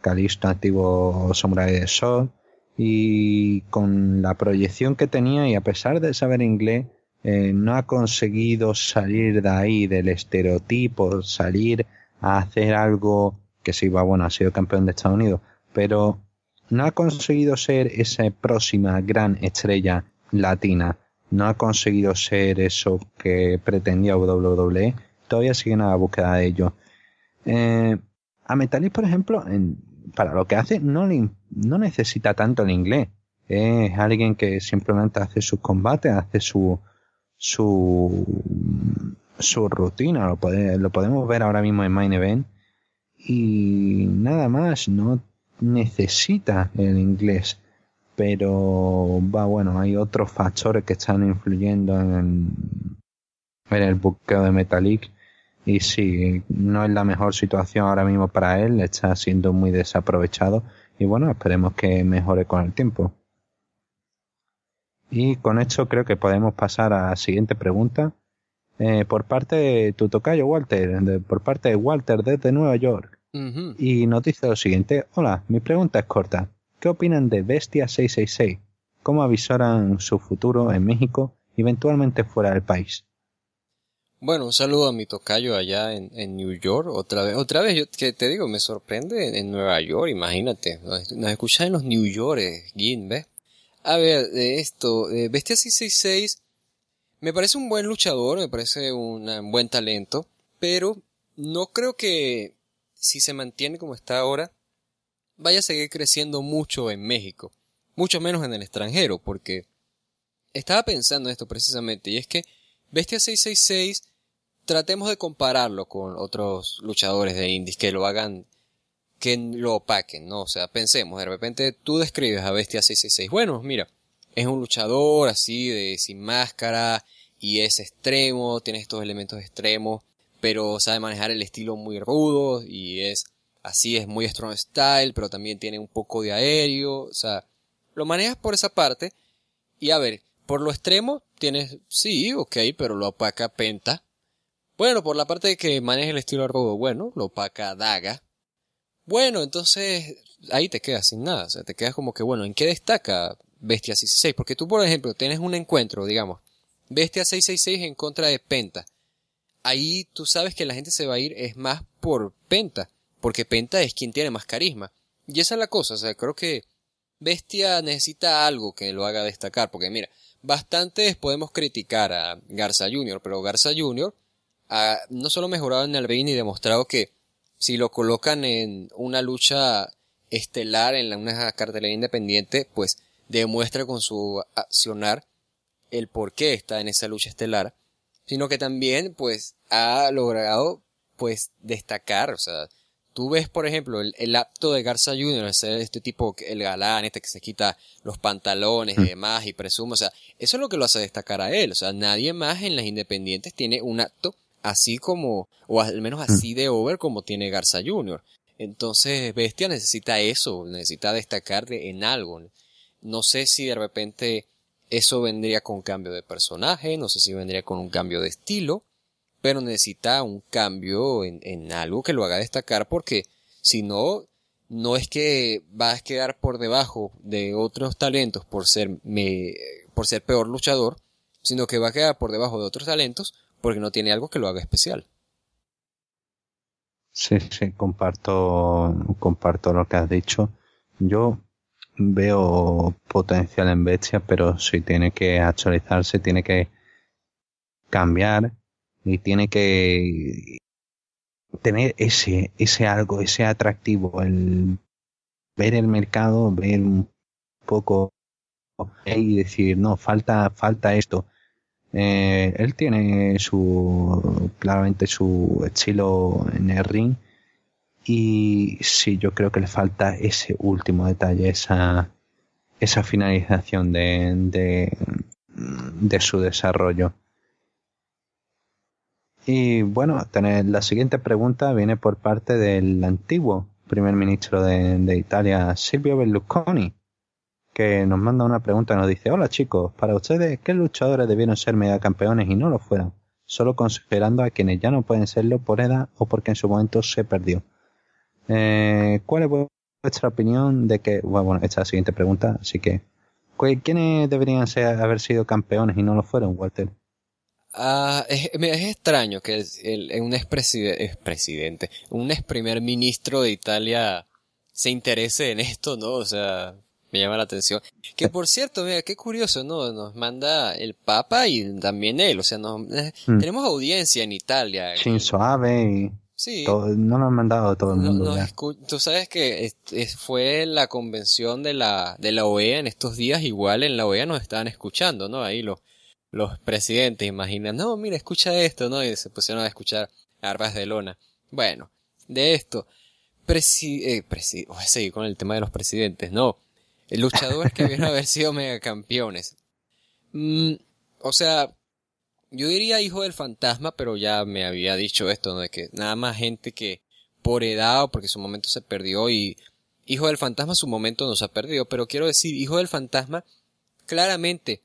Calisto antiguo Samurai de Sol, y con la proyección que tenía y a pesar de saber inglés, eh, no ha conseguido salir de ahí, del estereotipo, salir a hacer algo que sí, va, bueno, ha sido campeón de Estados Unidos, pero no ha conseguido ser esa próxima gran estrella latina, no ha conseguido ser eso que pretendía WWE, todavía sigue en la búsqueda de ello. Eh, a Metalis, por ejemplo, para lo que hace, no, no necesita tanto el inglés. Es alguien que simplemente hace sus combates, hace su, su, su rutina, lo, lo podemos ver ahora mismo en Main Event. Y nada más, no necesita el inglés. Pero va bueno, hay otros factores que están influyendo en, en el buqueo de Metallic. Y sí, no es la mejor situación ahora mismo para él, está siendo muy desaprovechado. Y bueno, esperemos que mejore con el tiempo. Y con esto creo que podemos pasar a la siguiente pregunta. Eh, por parte de tu tocayo Walter, por parte de Walter desde Nueva York. Y nos dice lo siguiente. Hola, mi pregunta es corta. ¿Qué opinan de Bestia 666? ¿Cómo avisoran su futuro en México y eventualmente fuera del país?
Bueno, un saludo a mi tocayo allá en, New York. Otra vez, otra vez, yo que te digo, me sorprende en, Nueva York, imagínate. Nos, nos escuchan en los New York, Gin, ¿ves? A ver, de esto, eh, Bestia 666 me parece un buen luchador, me parece un buen talento, pero no creo que si se mantiene como está ahora, vaya a seguir creciendo mucho en México, mucho menos en el extranjero, porque estaba pensando en esto precisamente, y es que Bestia 666 tratemos de compararlo con otros luchadores de indies que lo hagan que lo opaquen, ¿no? O sea, pensemos, de repente tú describes a Bestia 666. Bueno, mira, es un luchador así de sin máscara y es extremo, tiene estos elementos extremos, pero sabe manejar el estilo muy rudo y es así, es muy strong style, pero también tiene un poco de aéreo, o sea, lo manejas por esa parte y a ver, por lo extremo tienes, sí, ok, pero lo opaca Penta. Bueno, por la parte de que maneja el estilo rudo, bueno, lo opaca Daga. Bueno, entonces ahí te quedas sin nada. O sea, te quedas como que, bueno, ¿en qué destaca Bestia 666? Porque tú, por ejemplo, tienes un encuentro, digamos, Bestia 666 en contra de Penta. Ahí tú sabes que la gente se va a ir es más por Penta, porque Penta es quien tiene más carisma. Y esa es la cosa, o sea, creo que Bestia necesita algo que lo haga destacar, porque mira, bastantes podemos criticar a Garza Jr., pero Garza Jr. ha no solo mejorado en el ring y demostrado que si lo colocan en una lucha estelar en una cartelera independiente, pues demuestra con su accionar el por qué está en esa lucha estelar, sino que también pues ha logrado pues destacar, o sea, tú ves por ejemplo el, acto de Garza Jr., este tipo, el galán, este que se quita los pantalones y mm. demás y presume, o sea, eso es lo que lo hace destacar a él, o sea, nadie más en las independientes tiene un acto así como, o al menos mm. así de over como tiene Garza Jr. Entonces, Bestia necesita eso, necesita destacar en algo. No sé si de repente eso vendría con cambio de personaje, no sé si vendría con un cambio de estilo, pero necesita un cambio en, en algo que lo haga destacar porque si no, no es que va a quedar por debajo de otros talentos por ser, me, por ser peor luchador, sino que va a quedar por debajo de otros talentos porque no tiene algo que lo haga especial.
Sí, sí, comparto, comparto lo que has dicho. Yo veo potencial en Bestia, pero sí tiene que actualizarse, tiene que cambiar y tiene que tener ese, ese algo, ese atractivo, el ver el mercado, ver un poco y decir, no, falta, falta esto. Eh, él tiene su, claramente su estilo en el ring y sí, yo creo que le falta ese último detalle, esa, esa finalización de, su desarrollo. Y bueno, tener, la siguiente pregunta viene por parte del antiguo primer ministro de, de Italia, Silvio Berlusconi, que nos manda una pregunta, nos dice, hola chicos, para ustedes, ¿qué luchadores debieron ser megacampeones y no lo fueron? Solo considerando a quienes ya no pueden serlo por edad o porque en su momento se perdió. Eh, ¿Cuál es vuestra opinión de que, bueno, esta es la siguiente pregunta, así que, ¿quiénes deberían ser, haber sido campeones y no lo fueron, Walter?
Ah, es, extraño que el, un expresidente, un ex primer ministro de Italia se interese en esto, ¿no? O sea, me llama la atención. Que por cierto, mira, qué curioso, ¿no? Nos manda el Papa y también él, o sea, eh, hmm. tenemos audiencia en Italia.
Shinzo Abe y... Sí. no lo han mandado todo el mundo.
tú sabes que fue la convención de la, de la OEA en estos días, igual en la OEA nos estaban escuchando, ¿no? Ahí los, los presidentes imaginan, no, mira, escucha esto, ¿no? Y se pusieron a escuchar Arbas de Lona. Bueno, de esto, presi eh, voy a seguir con el tema de los presidentes, no. Luchadores que debieron haber sido megacampeones. Mm, o sea, yo diría hijo del fantasma, pero ya me había dicho esto, ¿no? De que nada más gente que por edad o porque su momento se perdió y hijo del fantasma su momento no se ha perdido, pero quiero decir, hijo del fantasma claramente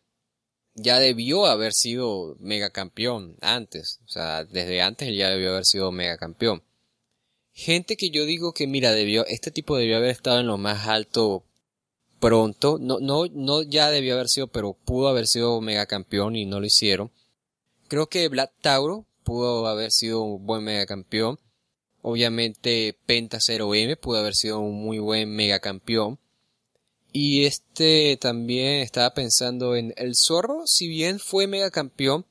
ya debió haber sido megacampeón antes, o sea, desde antes él ya debió haber sido megacampeón. Gente que yo digo que mira, debió, este tipo debió haber estado en lo más alto pronto, no, no, no ya debió haber sido, pero pudo haber sido megacampeón y no lo hicieron. Creo que Black Tauro pudo haber sido un buen megacampeón. Obviamente Penta 0M pudo haber sido un muy buen megacampeón. Y este también estaba pensando en el Zorro, si bien fue megacampeón,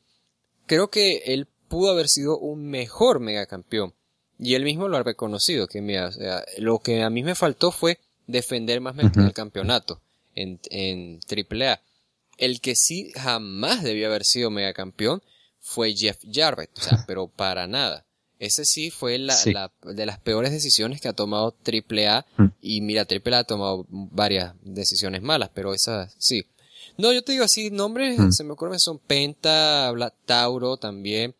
creo que él pudo haber sido un mejor megacampeón. Y él mismo lo ha reconocido, que mira, lo que a mí me faltó fue defender más el campeonato en, en AAA. El que sí jamás debió haber sido megacampeón fue Jeff Jarrett, o sea, pero para nada. Ese sí fue la, la, de las peores decisiones que ha tomado AAA mm. y mira, AAA ha tomado varias decisiones malas, pero esa sí. No, yo te digo así, nombres mm. se me ocurren son Penta, Tauro también.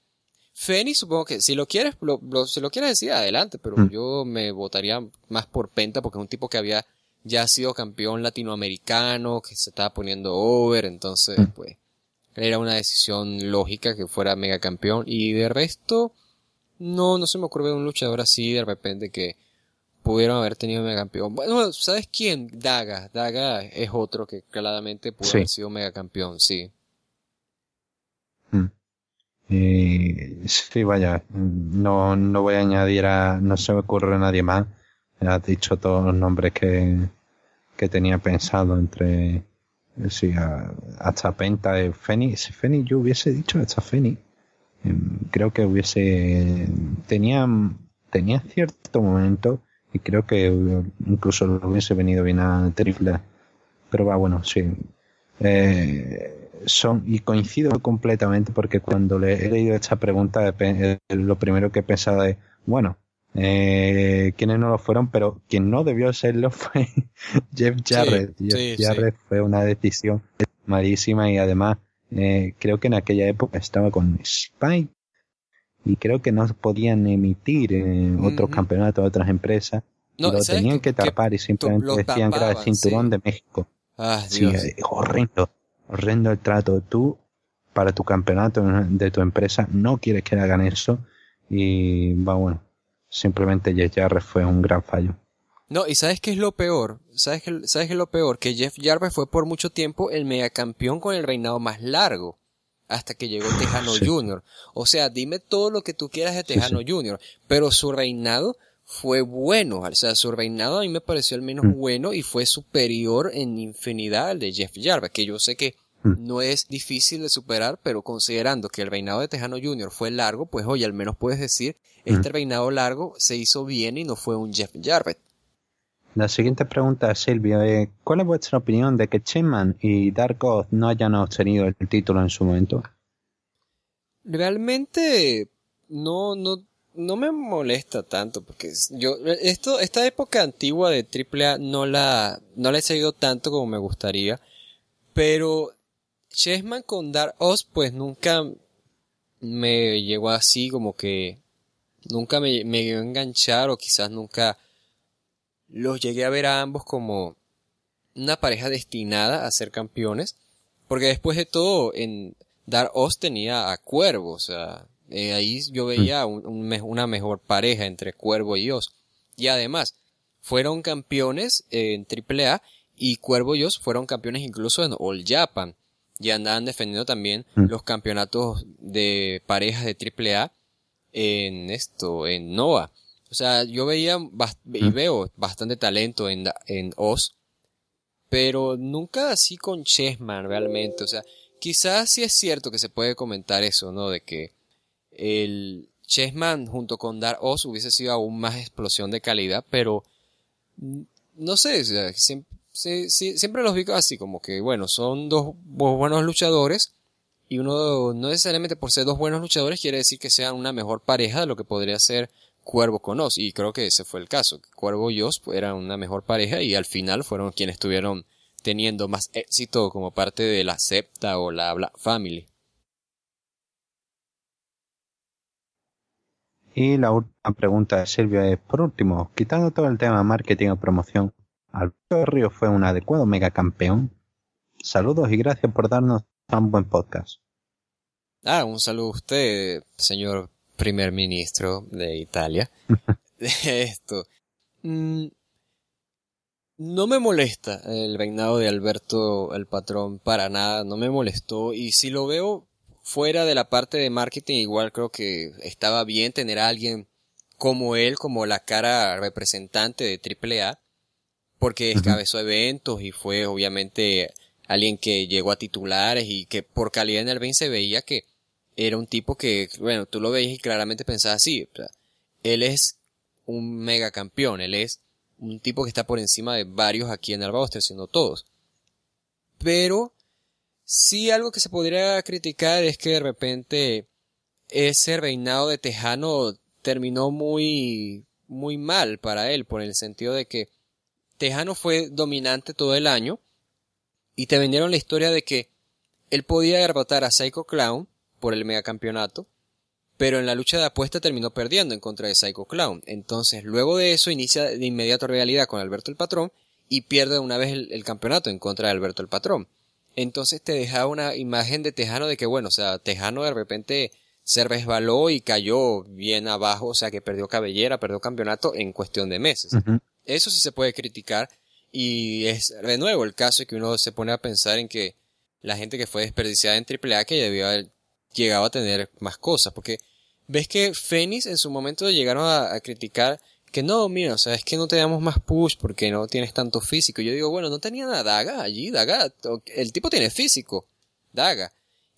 Fénix supongo que si lo quieres, lo, si lo quieres decir adelante, pero mm. yo me votaría más por Penta porque es un tipo que había ya sido campeón latinoamericano, que se estaba poniendo over, entonces pues era una decisión lógica que fuera mega campeón. Y de resto, no, no se me ocurre un luchador así de repente que pudieron haber tenido mega campeón. Bueno, ¿sabes quién? Daga. Daga es otro que claramente pudo haber sido mega campeón, sí.
Mm. sí, vaya, no, no voy a añadir a, no se me ocurre nadie más. Has dicho todos los nombres que, que tenía pensado entre sí, hasta Penta de Fenix. Si Fenix yo hubiese dicho hasta Fenix, em, creo que hubiese tenía tenía cierto momento y creo que incluso lo hubiese venido bien a Triple. Pero va, bueno, sí. Eh, son, y coincido completamente porque cuando le he leído esta pregunta, eh, lo primero que he pensado es, bueno, eh, quienes no lo fueron, pero quien no debió serlo fue Jeff Jarrett. Jeff Jarrett fue una decisión malísima y además eh, creo que en aquella época estaba con Spike y creo que no podían emitir en otros campeonatos de otras empresas. No, lo tenían que tapar y simplemente decían que era el cinturón de México.
Ah,
sí, horrendo, horrendo el trato. Tú, para tu campeonato de tu empresa, no quieres que hagan eso y va bueno. Simplemente Jeff Jarrett fue un gran fallo.
No, y ¿sabes qué es lo peor? ¿Sabes qué, ¿Sabes qué es lo peor? Que Jeff Jarrett fue por mucho tiempo el megacampeón con el reinado más largo hasta que llegó Tejano Jr. O sea, dime todo lo que tú quieras de Tejano Jr., pero su reinado fue bueno, o sea, su reinado a mí me pareció al menos mm. bueno y fue superior en infinidad al de Jeff Jarrett, que yo sé que. No es difícil de superar, pero considerando que el reinado de Tejano Jr. fue largo, pues oye, al menos puedes decir, este mm. reinado largo se hizo bien y no fue un Jeff Jarrett.
La siguiente pregunta, Silvia, eh, ¿cuál es vuestra opinión de que Chenman y Dark Oath no hayan obtenido el título en su momento?
Realmente no, no, no me molesta tanto porque yo esto esta época antigua de AAA no la no la he seguido tanto como me gustaría, pero Chessman con Dark Oz pues nunca me llegó así como que nunca me, me llegó a enganchar o quizás nunca los llegué a ver a ambos como una pareja destinada a ser campeones, porque después de todo en Dark Oz tenía a Cuervo, o sea, eh, ahí yo veía una mejor pareja entre Cuervo y Oz. Y además, fueron campeones en AAA y Cuervo y Oz fueron campeones incluso en All Japan. Y andaban defendiendo también mm. los campeonatos de parejas de AAA en esto, en Noah. O sea, yo veía y mm. veo bastante talento en, en Oz, pero nunca así con Chessman realmente. O sea, quizás sí es cierto que se puede comentar eso, ¿no? De que el Chessman junto con Dar Oz hubiese sido aún más explosión de calidad, pero no sé, siempre, los vi así, como que bueno, son dos buenos luchadores y uno no necesariamente por ser dos buenos luchadores quiere decir que sean una mejor pareja de lo que podría ser Cuervo con Oz y creo que ese fue el caso. Cuervo y Oz eran una mejor pareja y al final fueron quienes estuvieron teniendo más éxito como parte de la septa o la Black Family.
Y la última pregunta de Silvia es, por último, quitando todo el tema marketing o promoción, ¿Alberto Río fue un adecuado megacampeón? Saludos y gracias por darnos tan buen podcast.
Ah, un saludo a usted, señor primer ministro de Italia. Esto. Mm, no me molesta el reinado de Alberto el patrón para nada, no me molestó y si lo veo fuera de la parte de marketing, igual creo que estaba bien tener a alguien como él, como la cara representante de AAA, porque encabezó eventos y fue obviamente alguien que llegó a titulares y que por calidad en el ring se veía que era un tipo que, bueno, tú lo veías y claramente pensabas así, él es un mega campeón, él es un tipo que está por encima de varios aquí en el roster, siendo todos. Pero Sí, algo que se podría criticar es que de repente ese reinado de Tejano terminó muy, muy mal para él, por el sentido de que Tejano fue dominante todo el año y te vendieron la historia de que él podía derrotar a Psycho Clown por el megacampeonato, pero en la lucha de apuesta terminó perdiendo en contra de Psycho Clown. Entonces, luego de eso inicia de inmediato realidad con Alberto el Patrón y pierde una vez el campeonato en contra de Alberto el Patrón entonces te dejaba una imagen de Tejano de que, bueno, o sea, Tejano de repente se resbaló y cayó bien abajo, o sea, que perdió cabellera, perdió campeonato en cuestión de meses. Eso sí se puede criticar y es de nuevo el caso que uno se pone a pensar en que la gente que fue desperdiciada en AAA que debió haber llegado a tener más cosas, porque ves que Fénix en su momento llegaron a, criticar que no, mira, o sea, es que no te damos más push porque no tienes tanto físico. Yo digo, bueno, no tenía nada Daga allí, Daga, el tipo tiene físico, Daga.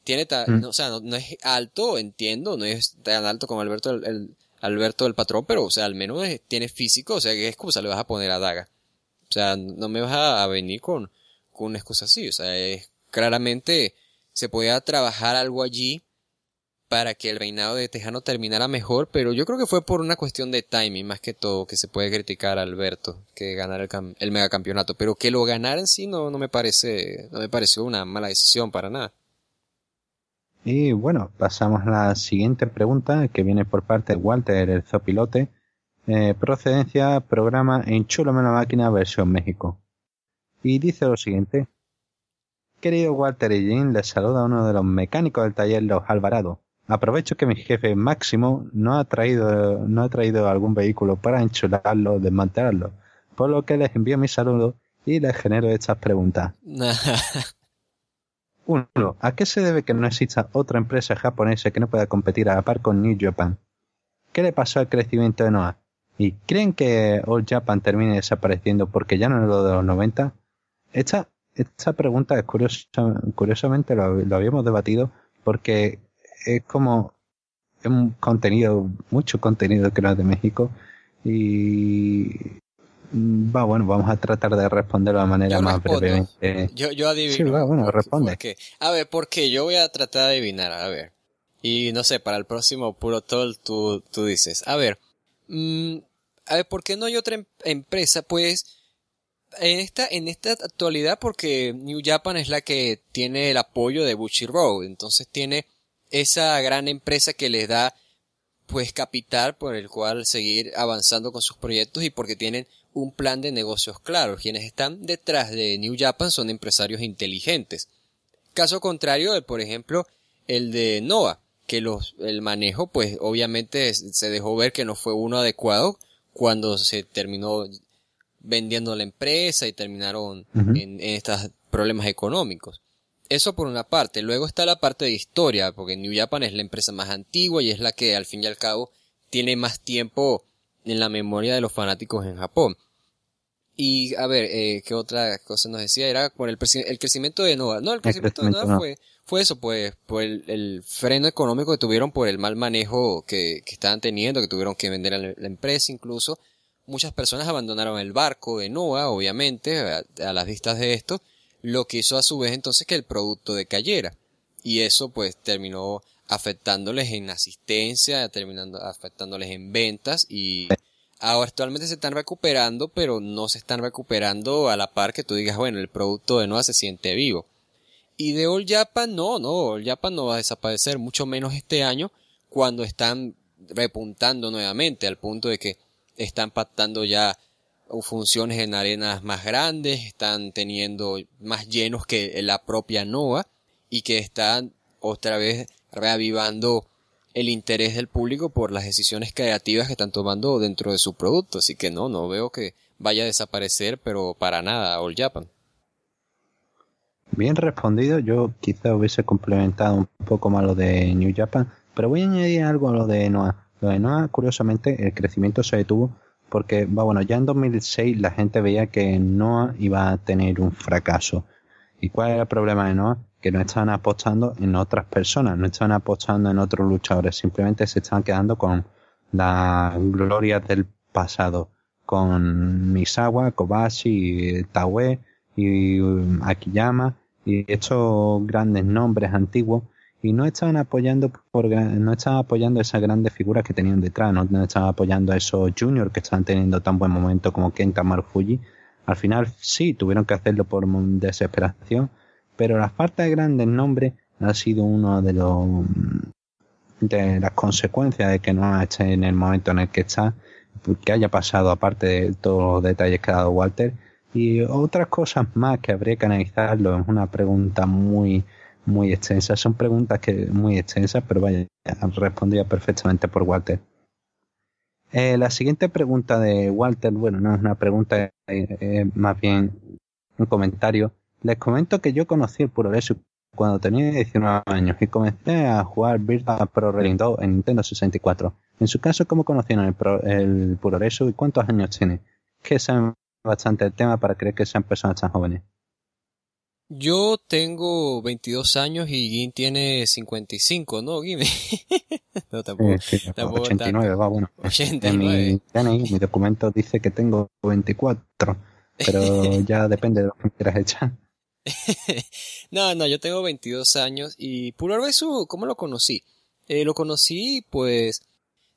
Tiene, mm. o sea, no, es alto, entiendo, no es tan alto como Alberto el, Alberto del patrón, pero, o sea, al menos tiene físico, o sea, ¿qué excusa le vas a poner a Daga? O sea, no me vas a, venir con, con una excusa así, o sea, es, claramente se podía trabajar algo allí para que el reinado de Tejano terminara mejor, pero yo creo que fue por una cuestión de timing más que todo que se puede criticar a Alberto que ganara el, el megacampeonato, pero que lo ganara en sí no, no me parece, no me pareció una mala decisión para nada.
Y bueno, pasamos a la siguiente pregunta que viene por parte de Walter el Zopilote. Eh, procedencia, programa Enchúlame la máquina versión México. Y dice lo siguiente. Querido Walter y Jean, les saluda uno de los mecánicos del taller Los Alvarado. Aprovecho que mi jefe Máximo no ha traído, no ha traído algún vehículo para enchularlo o desmantelarlo, por lo que les envío mi saludo y les genero estas preguntas. Uno, ¿a qué se debe que no exista otra empresa japonesa que no pueda competir a la par con New Japan? ¿Qué le pasó al crecimiento de Noah? ¿Y creen que All Japan termine desapareciendo porque ya no es lo de los 90? Esta, esta pregunta es curiosa, curiosamente lo, habíamos debatido porque es como es un contenido, mucho contenido que no es de México y va bueno, vamos a tratar de responderlo de manera más breve.
Yo, yo adivino.
Sí, bueno, responde.
A ver, porque yo voy a tratar de adivinar, a ver. Y no sé, para el próximo Puro Toll tú, tú dices, a ver, mm, a ver, ¿por qué no hay otra em-, empresa? Pues, en esta, en esta actualidad, porque New Japan es la que tiene el apoyo de Buchi Road, entonces tiene esa gran empresa que les da pues capital por el cual seguir avanzando con sus proyectos y porque tienen un plan de negocios claro. Quienes están detrás de New Japan son empresarios inteligentes. Caso contrario, por ejemplo, el de Noah, que los, el manejo, pues obviamente se dejó ver que no fue uno adecuado cuando se terminó vendiendo la empresa y terminaron en estos problemas económicos. Eso por una parte. Luego está la parte de historia, porque New Japan es la empresa más antigua y es la que al fin y al cabo tiene más tiempo en la memoria de los fanáticos en Japón. Y a ver, eh, ¿qué otra cosa nos decía? Era con el, el crecimiento de Nova. No, el crecimiento, de Nova fue, fue eso, pues, por el, freno económico que tuvieron por el mal manejo que, que estaban teniendo, que tuvieron que vender a la, empresa incluso. Muchas personas abandonaron el barco de Nova, obviamente, a, a las vistas de esto lo que hizo a su vez entonces que el producto decayera. Y eso pues terminó afectándoles en asistencia, terminando afectándoles en ventas y ahora actualmente se están recuperando, pero no se están recuperando a la par que tú digas, bueno, el producto de nuevo se siente vivo. Y de All Japan no, no, All Japan no va a desaparecer, mucho menos este año, cuando están repuntando nuevamente, al punto de que están pactando ya funciones en arenas más grandes, están teniendo más llenos que la propia NOA y que están otra vez reavivando el interés del público por las decisiones creativas que están tomando dentro de su producto. Así que no, no veo que vaya a desaparecer, pero para nada, All Japan.
Bien respondido, yo quizá hubiese complementado un poco más lo de New Japan, pero voy a añadir algo a lo de NOA. Lo de NOA, curiosamente, el crecimiento se detuvo porque, bueno, ya en 2006 la gente veía que Noah iba a tener un fracaso. ¿Y cuál era el problema de Noah? Que no estaban apostando en otras personas, no estaban apostando en otros luchadores, simplemente se estaban quedando con las glorias del pasado, con Misawa, Kobashi, Taue y Akiyama y estos grandes nombres antiguos y no estaban apoyando por no estaban apoyando esas grandes figuras que tenían detrás, no, estaban apoyando a esos juniors que estaban teniendo tan buen momento como Kenta Marufuji. Al final sí tuvieron que hacerlo por desesperación, pero la falta de grandes nombres ha sido uno de los de las consecuencias de que no esté en el momento en el que está, que haya pasado aparte de todos los detalles que ha dado Walter y otras cosas más que habría que analizarlo. Es una pregunta muy muy extensas. Son preguntas que muy extensas, pero vaya, respondía perfectamente por Walter. Eh, la siguiente pregunta de Walter, bueno, no es una pregunta, eh, más bien un comentario. Les comento que yo conocí el Puro cuando tenía 19 años y comencé a jugar Virtua Pro Wrestling 2 en Nintendo 64. En su caso, ¿cómo conocieron el, pro, el Puroresu y cuántos años tiene? Que saben bastante el tema para creer que sean personas tan jóvenes.
Yo tengo 22 años y Gin tiene 55, ¿no, Gin?
no, tampoco. Sí, sí, tampoco 89, tanto. va, bueno. 89. En mi, mi documento dice que tengo 24, pero ya depende de lo que quieras echar.
no, no, yo tengo 22 años y Puro Besu, ¿cómo lo conocí? Eh, lo conocí, pues,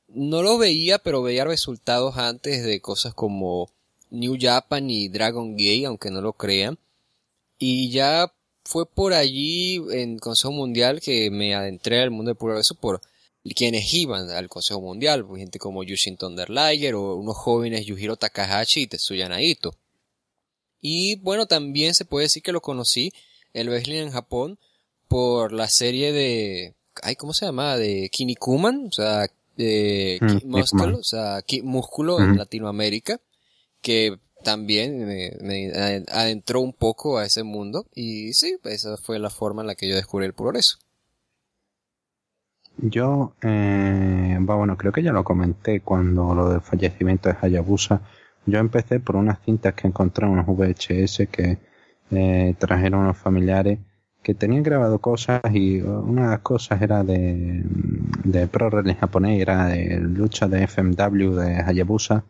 no lo veía, pero veía resultados antes de cosas como New Japan y Dragon Gate, aunque no lo crean. Y ya fue por allí en Consejo Mundial que me adentré al mundo del puro beso por quienes iban al Consejo Mundial, pues, gente como Yushin Thunder Liger o unos jóvenes Yujiro Takahashi y Tetsuya Naito. Y bueno, también se puede decir que lo conocí el wrestling en Japón por la serie de ay, ¿cómo se llama? de Kinnikuman, o sea, de mm, Muscle, o sea, músculo en Latinoamérica, que también me, adentró un poco a ese mundo y sí, esa fue la forma en la que yo descubrí el progreso.
Yo, eh, bueno, creo que ya lo comenté cuando lo del fallecimiento de Hayabusa. Yo empecé por unas cintas que encontré en unos VHS que eh, trajeron unos familiares que tenían grabado cosas y una de las cosas era de, de Pro Wrestling japonés, era de lucha de FMW de Hayabusa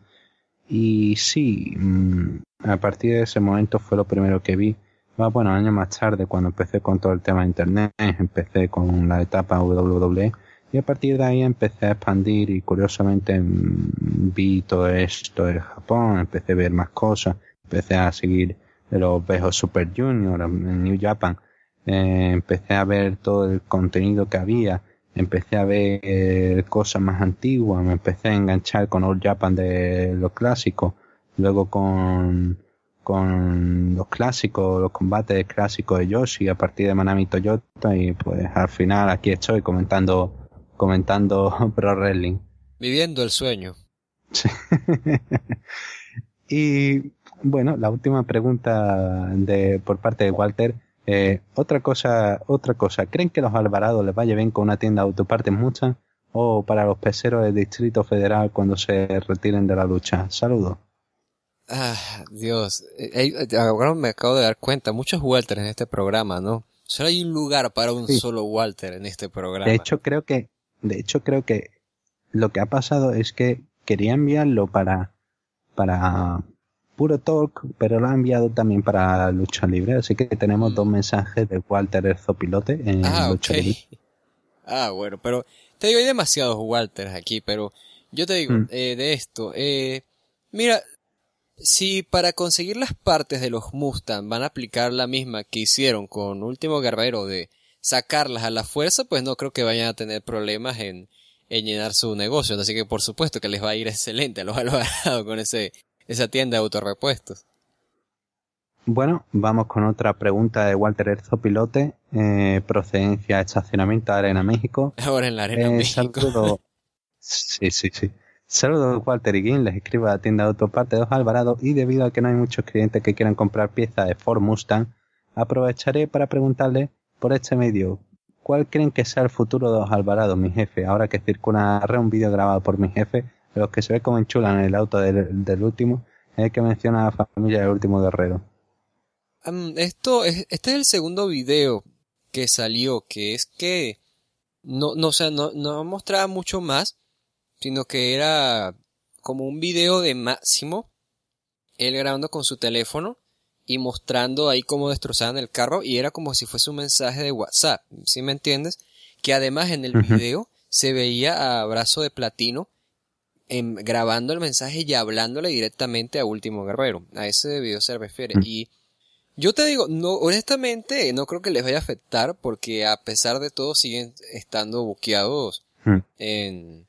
y sí, mm, a partir de ese momento fue lo primero que vi. Bueno, años más tarde, cuando empecé con todo el tema de internet, empecé con la etapa WWE y a partir de ahí empecé a expandir y curiosamente vi todo esto de Japón, empecé a ver más cosas, empecé a seguir los viejos Super Junior New Japan, eh, empecé a ver todo el contenido que había, empecé a ver cosas más antiguas, me empecé a enganchar con Old Japan de los clásicos, luego con, con los clásicos, los combates clásicos de Yoshi a partir de Manami Toyota y pues al final aquí estoy comentando, comentando Pro Wrestling.
Viviendo el sueño.
y bueno, la última pregunta de, por parte de Walter eh, otra cosa, otra cosa, ¿creen que los Alvarados les vaya bien con una tienda de autopartes muchas? ¿O para los peseros del Distrito Federal cuando se retiren de la lucha? Saludos.
Ah, Dios. Eh, eh, ahora me acabo de dar cuenta, muchos Walter en este programa, ¿no? Solo hay un lugar para un solo Walter en este programa.
De hecho, creo que, de hecho, creo que lo que ha pasado es que quería enviarlo para, para puro talk, pero lo ha enviado también para lucha libre, así que tenemos dos mensajes de Walter el Zopilote en ah, lucha libre.
Ah, bueno, pero te digo, hay demasiados Walters aquí, pero yo te digo, mm. eh, de esto, eh, mira, si para conseguir las partes de los Mustang van a aplicar la misma que hicieron con Último Guerrero de sacarlas a la fuerza, pues no creo que vayan a tener problemas en, en llenar su negocio. Así que por supuesto que les va a ir excelente a los Alvarado con ese esa tienda de autorrepuestos.
Bueno, vamos con otra pregunta de Walter Erzo Pilote, eh, procedencia estacionamiento de Arena México.
Ahora en la Arena eh, México.
Sí, sí, sí. Saludos Walter y Guin, les escribo a la tienda de autoparte 2 Alvarado y debido a que no hay muchos clientes que quieran comprar piezas de Ford Mustang, aprovecharé para preguntarle por este medio, ¿cuál creen que sea el futuro de los Alvarado, mi jefe? Ahora que circula un vídeo grabado por mi jefe los que se ve como enchulan en el auto del, último, es el que menciona a la familia del último guerrero.
esto es, este es el segundo video que salió, que es que no, no, o sea, no, no mostraba mucho más, sino que era como un video de Máximo, él grabando con su teléfono y mostrando ahí cómo destrozaban el carro y era como si fuese un mensaje de WhatsApp, ¿sí me entiendes? Que además en el video se veía a Brazo de Platino grabando el mensaje y hablándole directamente a Último Guerrero. A ese video se refiere. Y yo te digo, no, honestamente, no creo que les vaya a afectar porque a pesar de todo siguen estando buqueados en,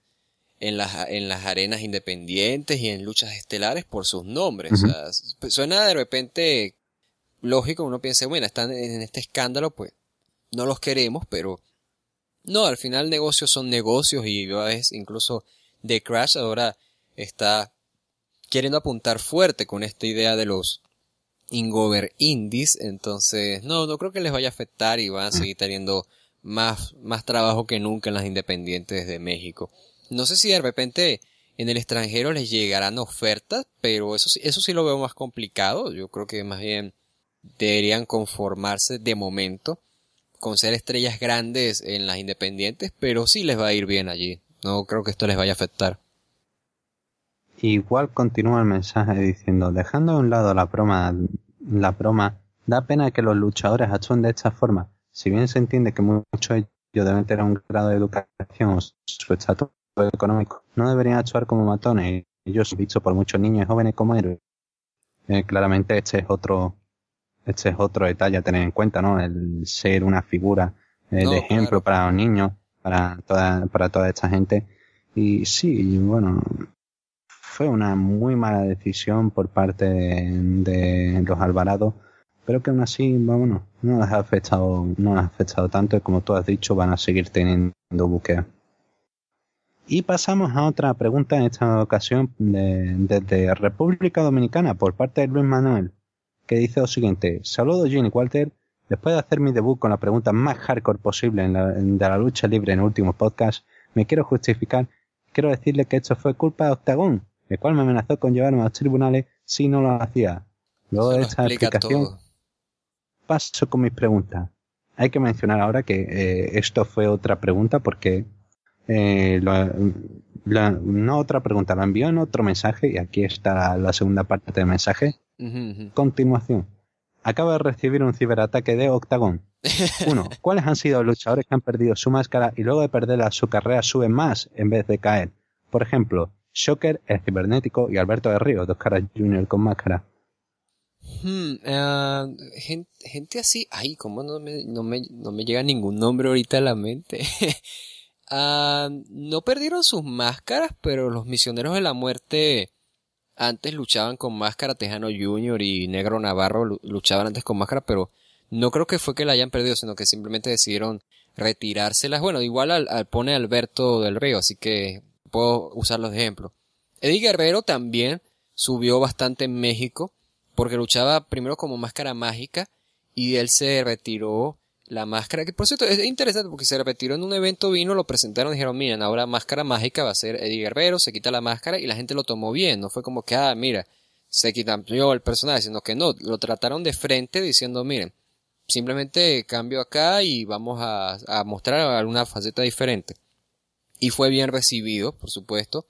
en, las, en las arenas independientes y en luchas estelares por sus nombres. suena de repente lógico, uno piensa, bueno, están en este escándalo, pues no los queremos, pero no, al final negocios son negocios y a veces incluso de Crash ahora está queriendo apuntar fuerte con esta idea de los Ingover Indies, entonces no, no creo que les vaya a afectar y van a seguir teniendo más, más trabajo que nunca en las independientes de México. No sé si de repente en el extranjero les llegarán ofertas, pero eso, eso sí lo veo más complicado. Yo creo que más bien deberían conformarse de momento con ser estrellas grandes en las independientes, pero sí les va a ir bien allí. No creo que esto les vaya a afectar.
Igual continúa el mensaje diciendo, dejando a un lado la broma, la broma, da pena que los luchadores actúen de esta forma. Si bien se entiende que muchos de ellos deben tener un grado de educación o su estatus económico, no deberían actuar como matones. Ellos visto por muchos niños y jóvenes como héroes. Eh, claramente este es otro, este es otro detalle a tener en cuenta, ¿no? El ser una figura eh, de ejemplo para los niños, para toda, para toda esta gente. Y sí, bueno, fue una muy mala decisión por parte de, los Alvarados, pero que aún así, bueno, no les ha afectado, no les ha afectado tanto y como tú has dicho, van a seguir teniendo buqueo. Y pasamos a otra pregunta en esta ocasión desde República Dominicana por parte de Luis Manuel, que dice lo siguiente. Saludos Jenny Walter. Después de hacer mi debut con la pregunta más hardcore posible en la, de la lucha libre en el último podcast, me quiero justificar. Quiero decirle que esto fue culpa de Octagón, el cual me amenazó con llevarme a los tribunales si no lo hacía. Luego de esta explicación, paso con mis preguntas. Hay que mencionar ahora que eh, esto fue otra pregunta porque eh, la, no otra pregunta, la envió en otro mensaje y aquí está la segunda parte del mensaje. Continuación. Acaba de recibir un ciberataque de Octagon. Uno, ¿cuáles han sido los luchadores que han perdido su máscara y luego de perderla su carrera suben más en vez de caer? Por ejemplo, Shocker, el cibernético y Alberto de Río, dos caras junior con máscara.
Hmm, uh, gente, así, ay, cómo no me, no me, no me llega ningún nombre ahorita a la mente. uh, no perdieron sus máscaras, pero los misioneros de la muerte antes luchaban con máscara, Tejano Junior y Negro Navarro luchaban antes con máscara, pero no creo que fue que la hayan perdido, sino que simplemente decidieron retirárselas. Bueno, igual al, al pone Alberto del Río, así que puedo usarlos de ejemplo. Eddie Guerrero también subió bastante en México porque luchaba primero como máscara mágica y él se retiró la máscara, que por cierto es interesante porque se retiró en un evento, vino, lo presentaron y dijeron, miren, ahora máscara mágica va a ser Eddie Guerrero, se quita la máscara y la gente lo tomó bien, no fue como que, ah, mira, se yo el personaje, sino que no, lo trataron de frente diciendo, miren, simplemente cambio acá y vamos a, a mostrar alguna faceta diferente y fue bien recibido, por supuesto.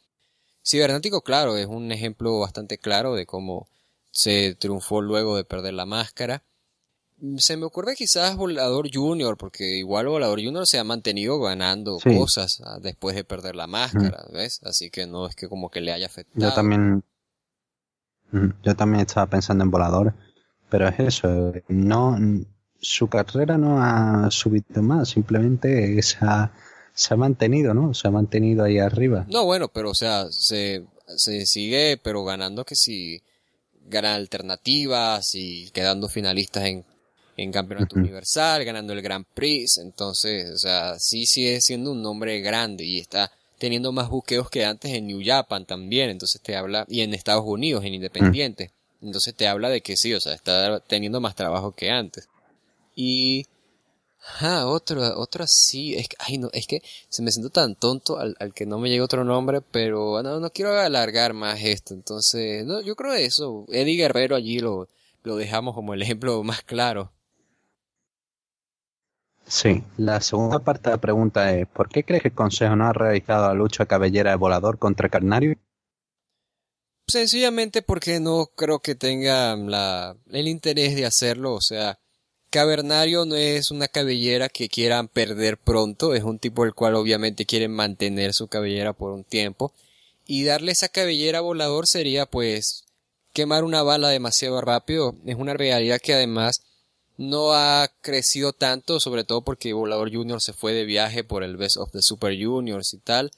Cibernético, claro, es un ejemplo bastante claro de cómo se triunfó luego de perder la máscara. Se me ocurre quizás Volador Junior, porque igual Volador Junior se ha mantenido ganando cosas ah, después de perder la máscara, ¿ves? Así que no es que como que le haya afectado.
Yo también, yo también estaba pensando en Volador, pero es eso, no, su carrera no ha subido más, simplemente esa se ha mantenido, ¿no? Se ha mantenido ahí arriba.
No, bueno, pero o sea, se, se sigue, pero ganando que si ganan alternativas y quedando finalistas en, en campeonato universal, ganando el Grand Prix, entonces, o sea, sí sigue siendo un nombre grande y está teniendo más buqueos que antes en New Japan también, entonces te habla, y en Estados Unidos, en Independiente, entonces te habla de que sí, o sea, está teniendo más trabajo que antes. Y Ah, otro, otro así, es que, ay no, es que se me siento tan tonto al, al que no me llega otro nombre, pero no, no quiero alargar más esto, entonces, no, yo creo eso, Eddie Guerrero allí lo, lo dejamos como el ejemplo más claro.
Sí, la segunda parte de la pregunta es, ¿por qué crees que el Consejo no ha realizado la lucha cabellera de volador contra Carnario?
Sencillamente porque no creo que tengan la, el interés de hacerlo, o sea, Cavernario no es una cabellera que quieran perder pronto, es un tipo el cual obviamente quiere mantener su cabellera por un tiempo. Y darle esa cabellera volador sería pues quemar una bala demasiado rápido. Es una realidad que además no ha crecido tanto, sobre todo porque Volador Junior se fue de viaje por el Best of the Super Juniors y tal.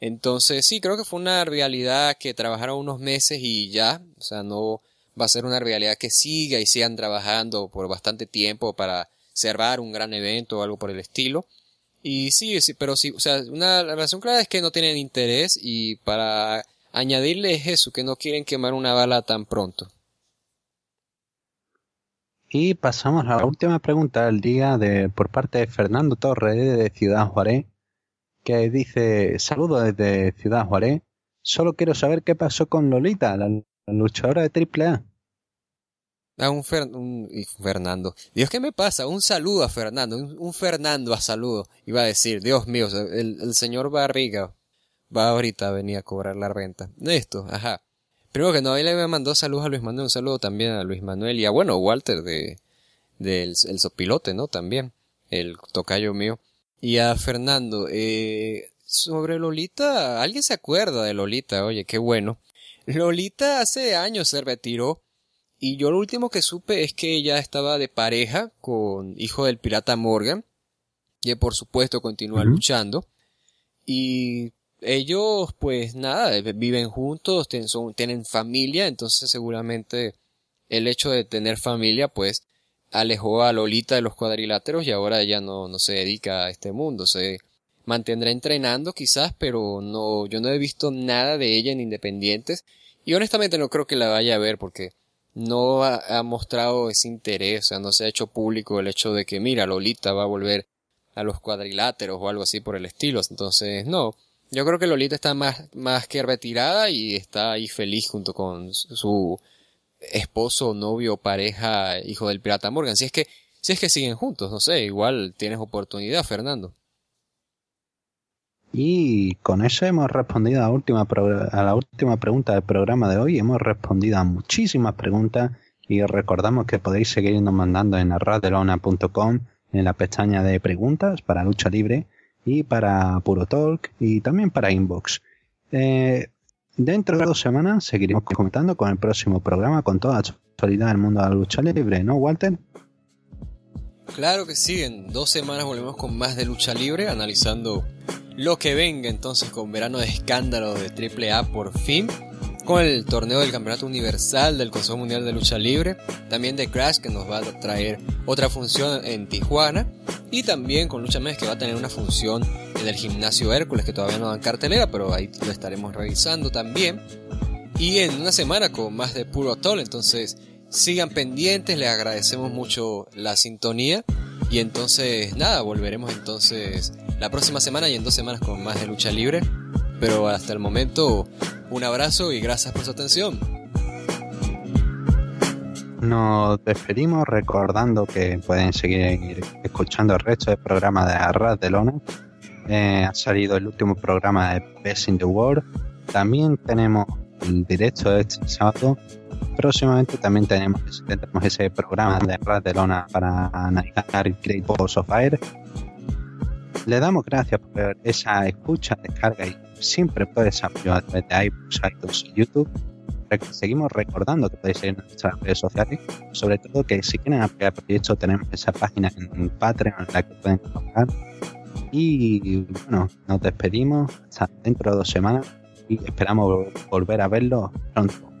Entonces sí, creo que fue una realidad que trabajaron unos meses y ya, o sea, no, va a ser una realidad que siga y sigan trabajando por bastante tiempo para cerrar un gran evento o algo por el estilo. Y sí, sí, pero sí, o sea, una razón clara es que no tienen interés y para añadirle es eso, que no quieren quemar una bala tan pronto.
Y pasamos a la última pregunta del día de por parte de Fernando Torres de Ciudad Juárez, que dice, saludo desde Ciudad Juárez, solo quiero saber qué pasó con Lolita, la, luchadora de AAA.
Ah, un, Fernando. Dios, ¿qué me pasa? Un saludo a Fernando, un, Fernando a saludo. Iba a decir, Dios mío, el, señor Barriga va ahorita a venir a cobrar la renta. Esto, ajá. Primero que no, ahí le mandó saludos a Luis Manuel, un saludo también a Luis Manuel y a, bueno, Walter de, del el sopilote, ¿no? También, el tocayo mío. Y a Fernando, eh, sobre Lolita, ¿alguien se acuerda de Lolita? Oye, qué bueno. Lolita hace años se retiró y yo lo último que supe es que ella estaba de pareja con hijo del pirata Morgan, que por supuesto continúa luchando. Y ellos, pues nada, viven juntos, tienen familia, entonces seguramente el hecho de tener familia, pues alejó a Lolita de los cuadriláteros y ahora ella no, no se dedica a este mundo, se mantendrá entrenando quizás, pero no, yo no he visto nada de ella en Independientes y honestamente no creo que la vaya a ver porque no ha, mostrado ese interés, o sea, no se ha hecho público el hecho de que, mira, Lolita va a volver a los cuadriláteros o algo así por el estilo. Entonces, no. Yo creo que Lolita está más, más que retirada y está ahí feliz junto con su esposo, novio, pareja, hijo del pirata Morgan. Si es que, si es que siguen juntos, no sé, igual tienes oportunidad, Fernando.
Y con eso hemos respondido a la, última a la última pregunta del programa de hoy. Hemos respondido a muchísimas preguntas y recordamos que podéis seguirnos mandando en arradelona.com en la pestaña de preguntas para lucha libre y para Puro Talk y también para Inbox. Eh, dentro de dos semanas seguiremos comentando con el próximo programa con toda la actualidad del mundo de la lucha libre, ¿no, Walter?
Claro que sí, en dos semanas volvemos con más de lucha libre, analizando lo que venga entonces con verano de escándalo de AAA por fin, con el torneo del Campeonato Universal del Consejo Mundial de Lucha Libre, también de Crash que nos va a traer otra función en Tijuana y también con Lucha Mes que va a tener una función en el gimnasio Hércules que todavía no dan cartelera, pero ahí lo estaremos revisando también. Y en una semana con más de puro tol, entonces sigan pendientes, les agradecemos mucho la sintonía y entonces nada, volveremos entonces la próxima semana y en dos semanas con más de lucha libre. Pero hasta el momento, un abrazo y gracias por su atención.
Nos despedimos recordando que pueden seguir escuchando el resto del programa de Arras de Lona. Eh, ha salido el último programa de Best in the World. También tenemos el directo de este sábado. Próximamente también tenemos, ese programa de Arras de Lona para analizar Great Balls of Fire le damos gracias por esa escucha, descarga y siempre puedes apoyar a través de iBooks, iTunes y YouTube. Seguimos recordando que podéis seguir en nuestras redes sociales, sobre todo que si quieren apoyar el proyecto tenemos esa página en Patreon en la que pueden colocar. Y bueno, nos despedimos hasta dentro de dos semanas y esperamos volver a verlo pronto.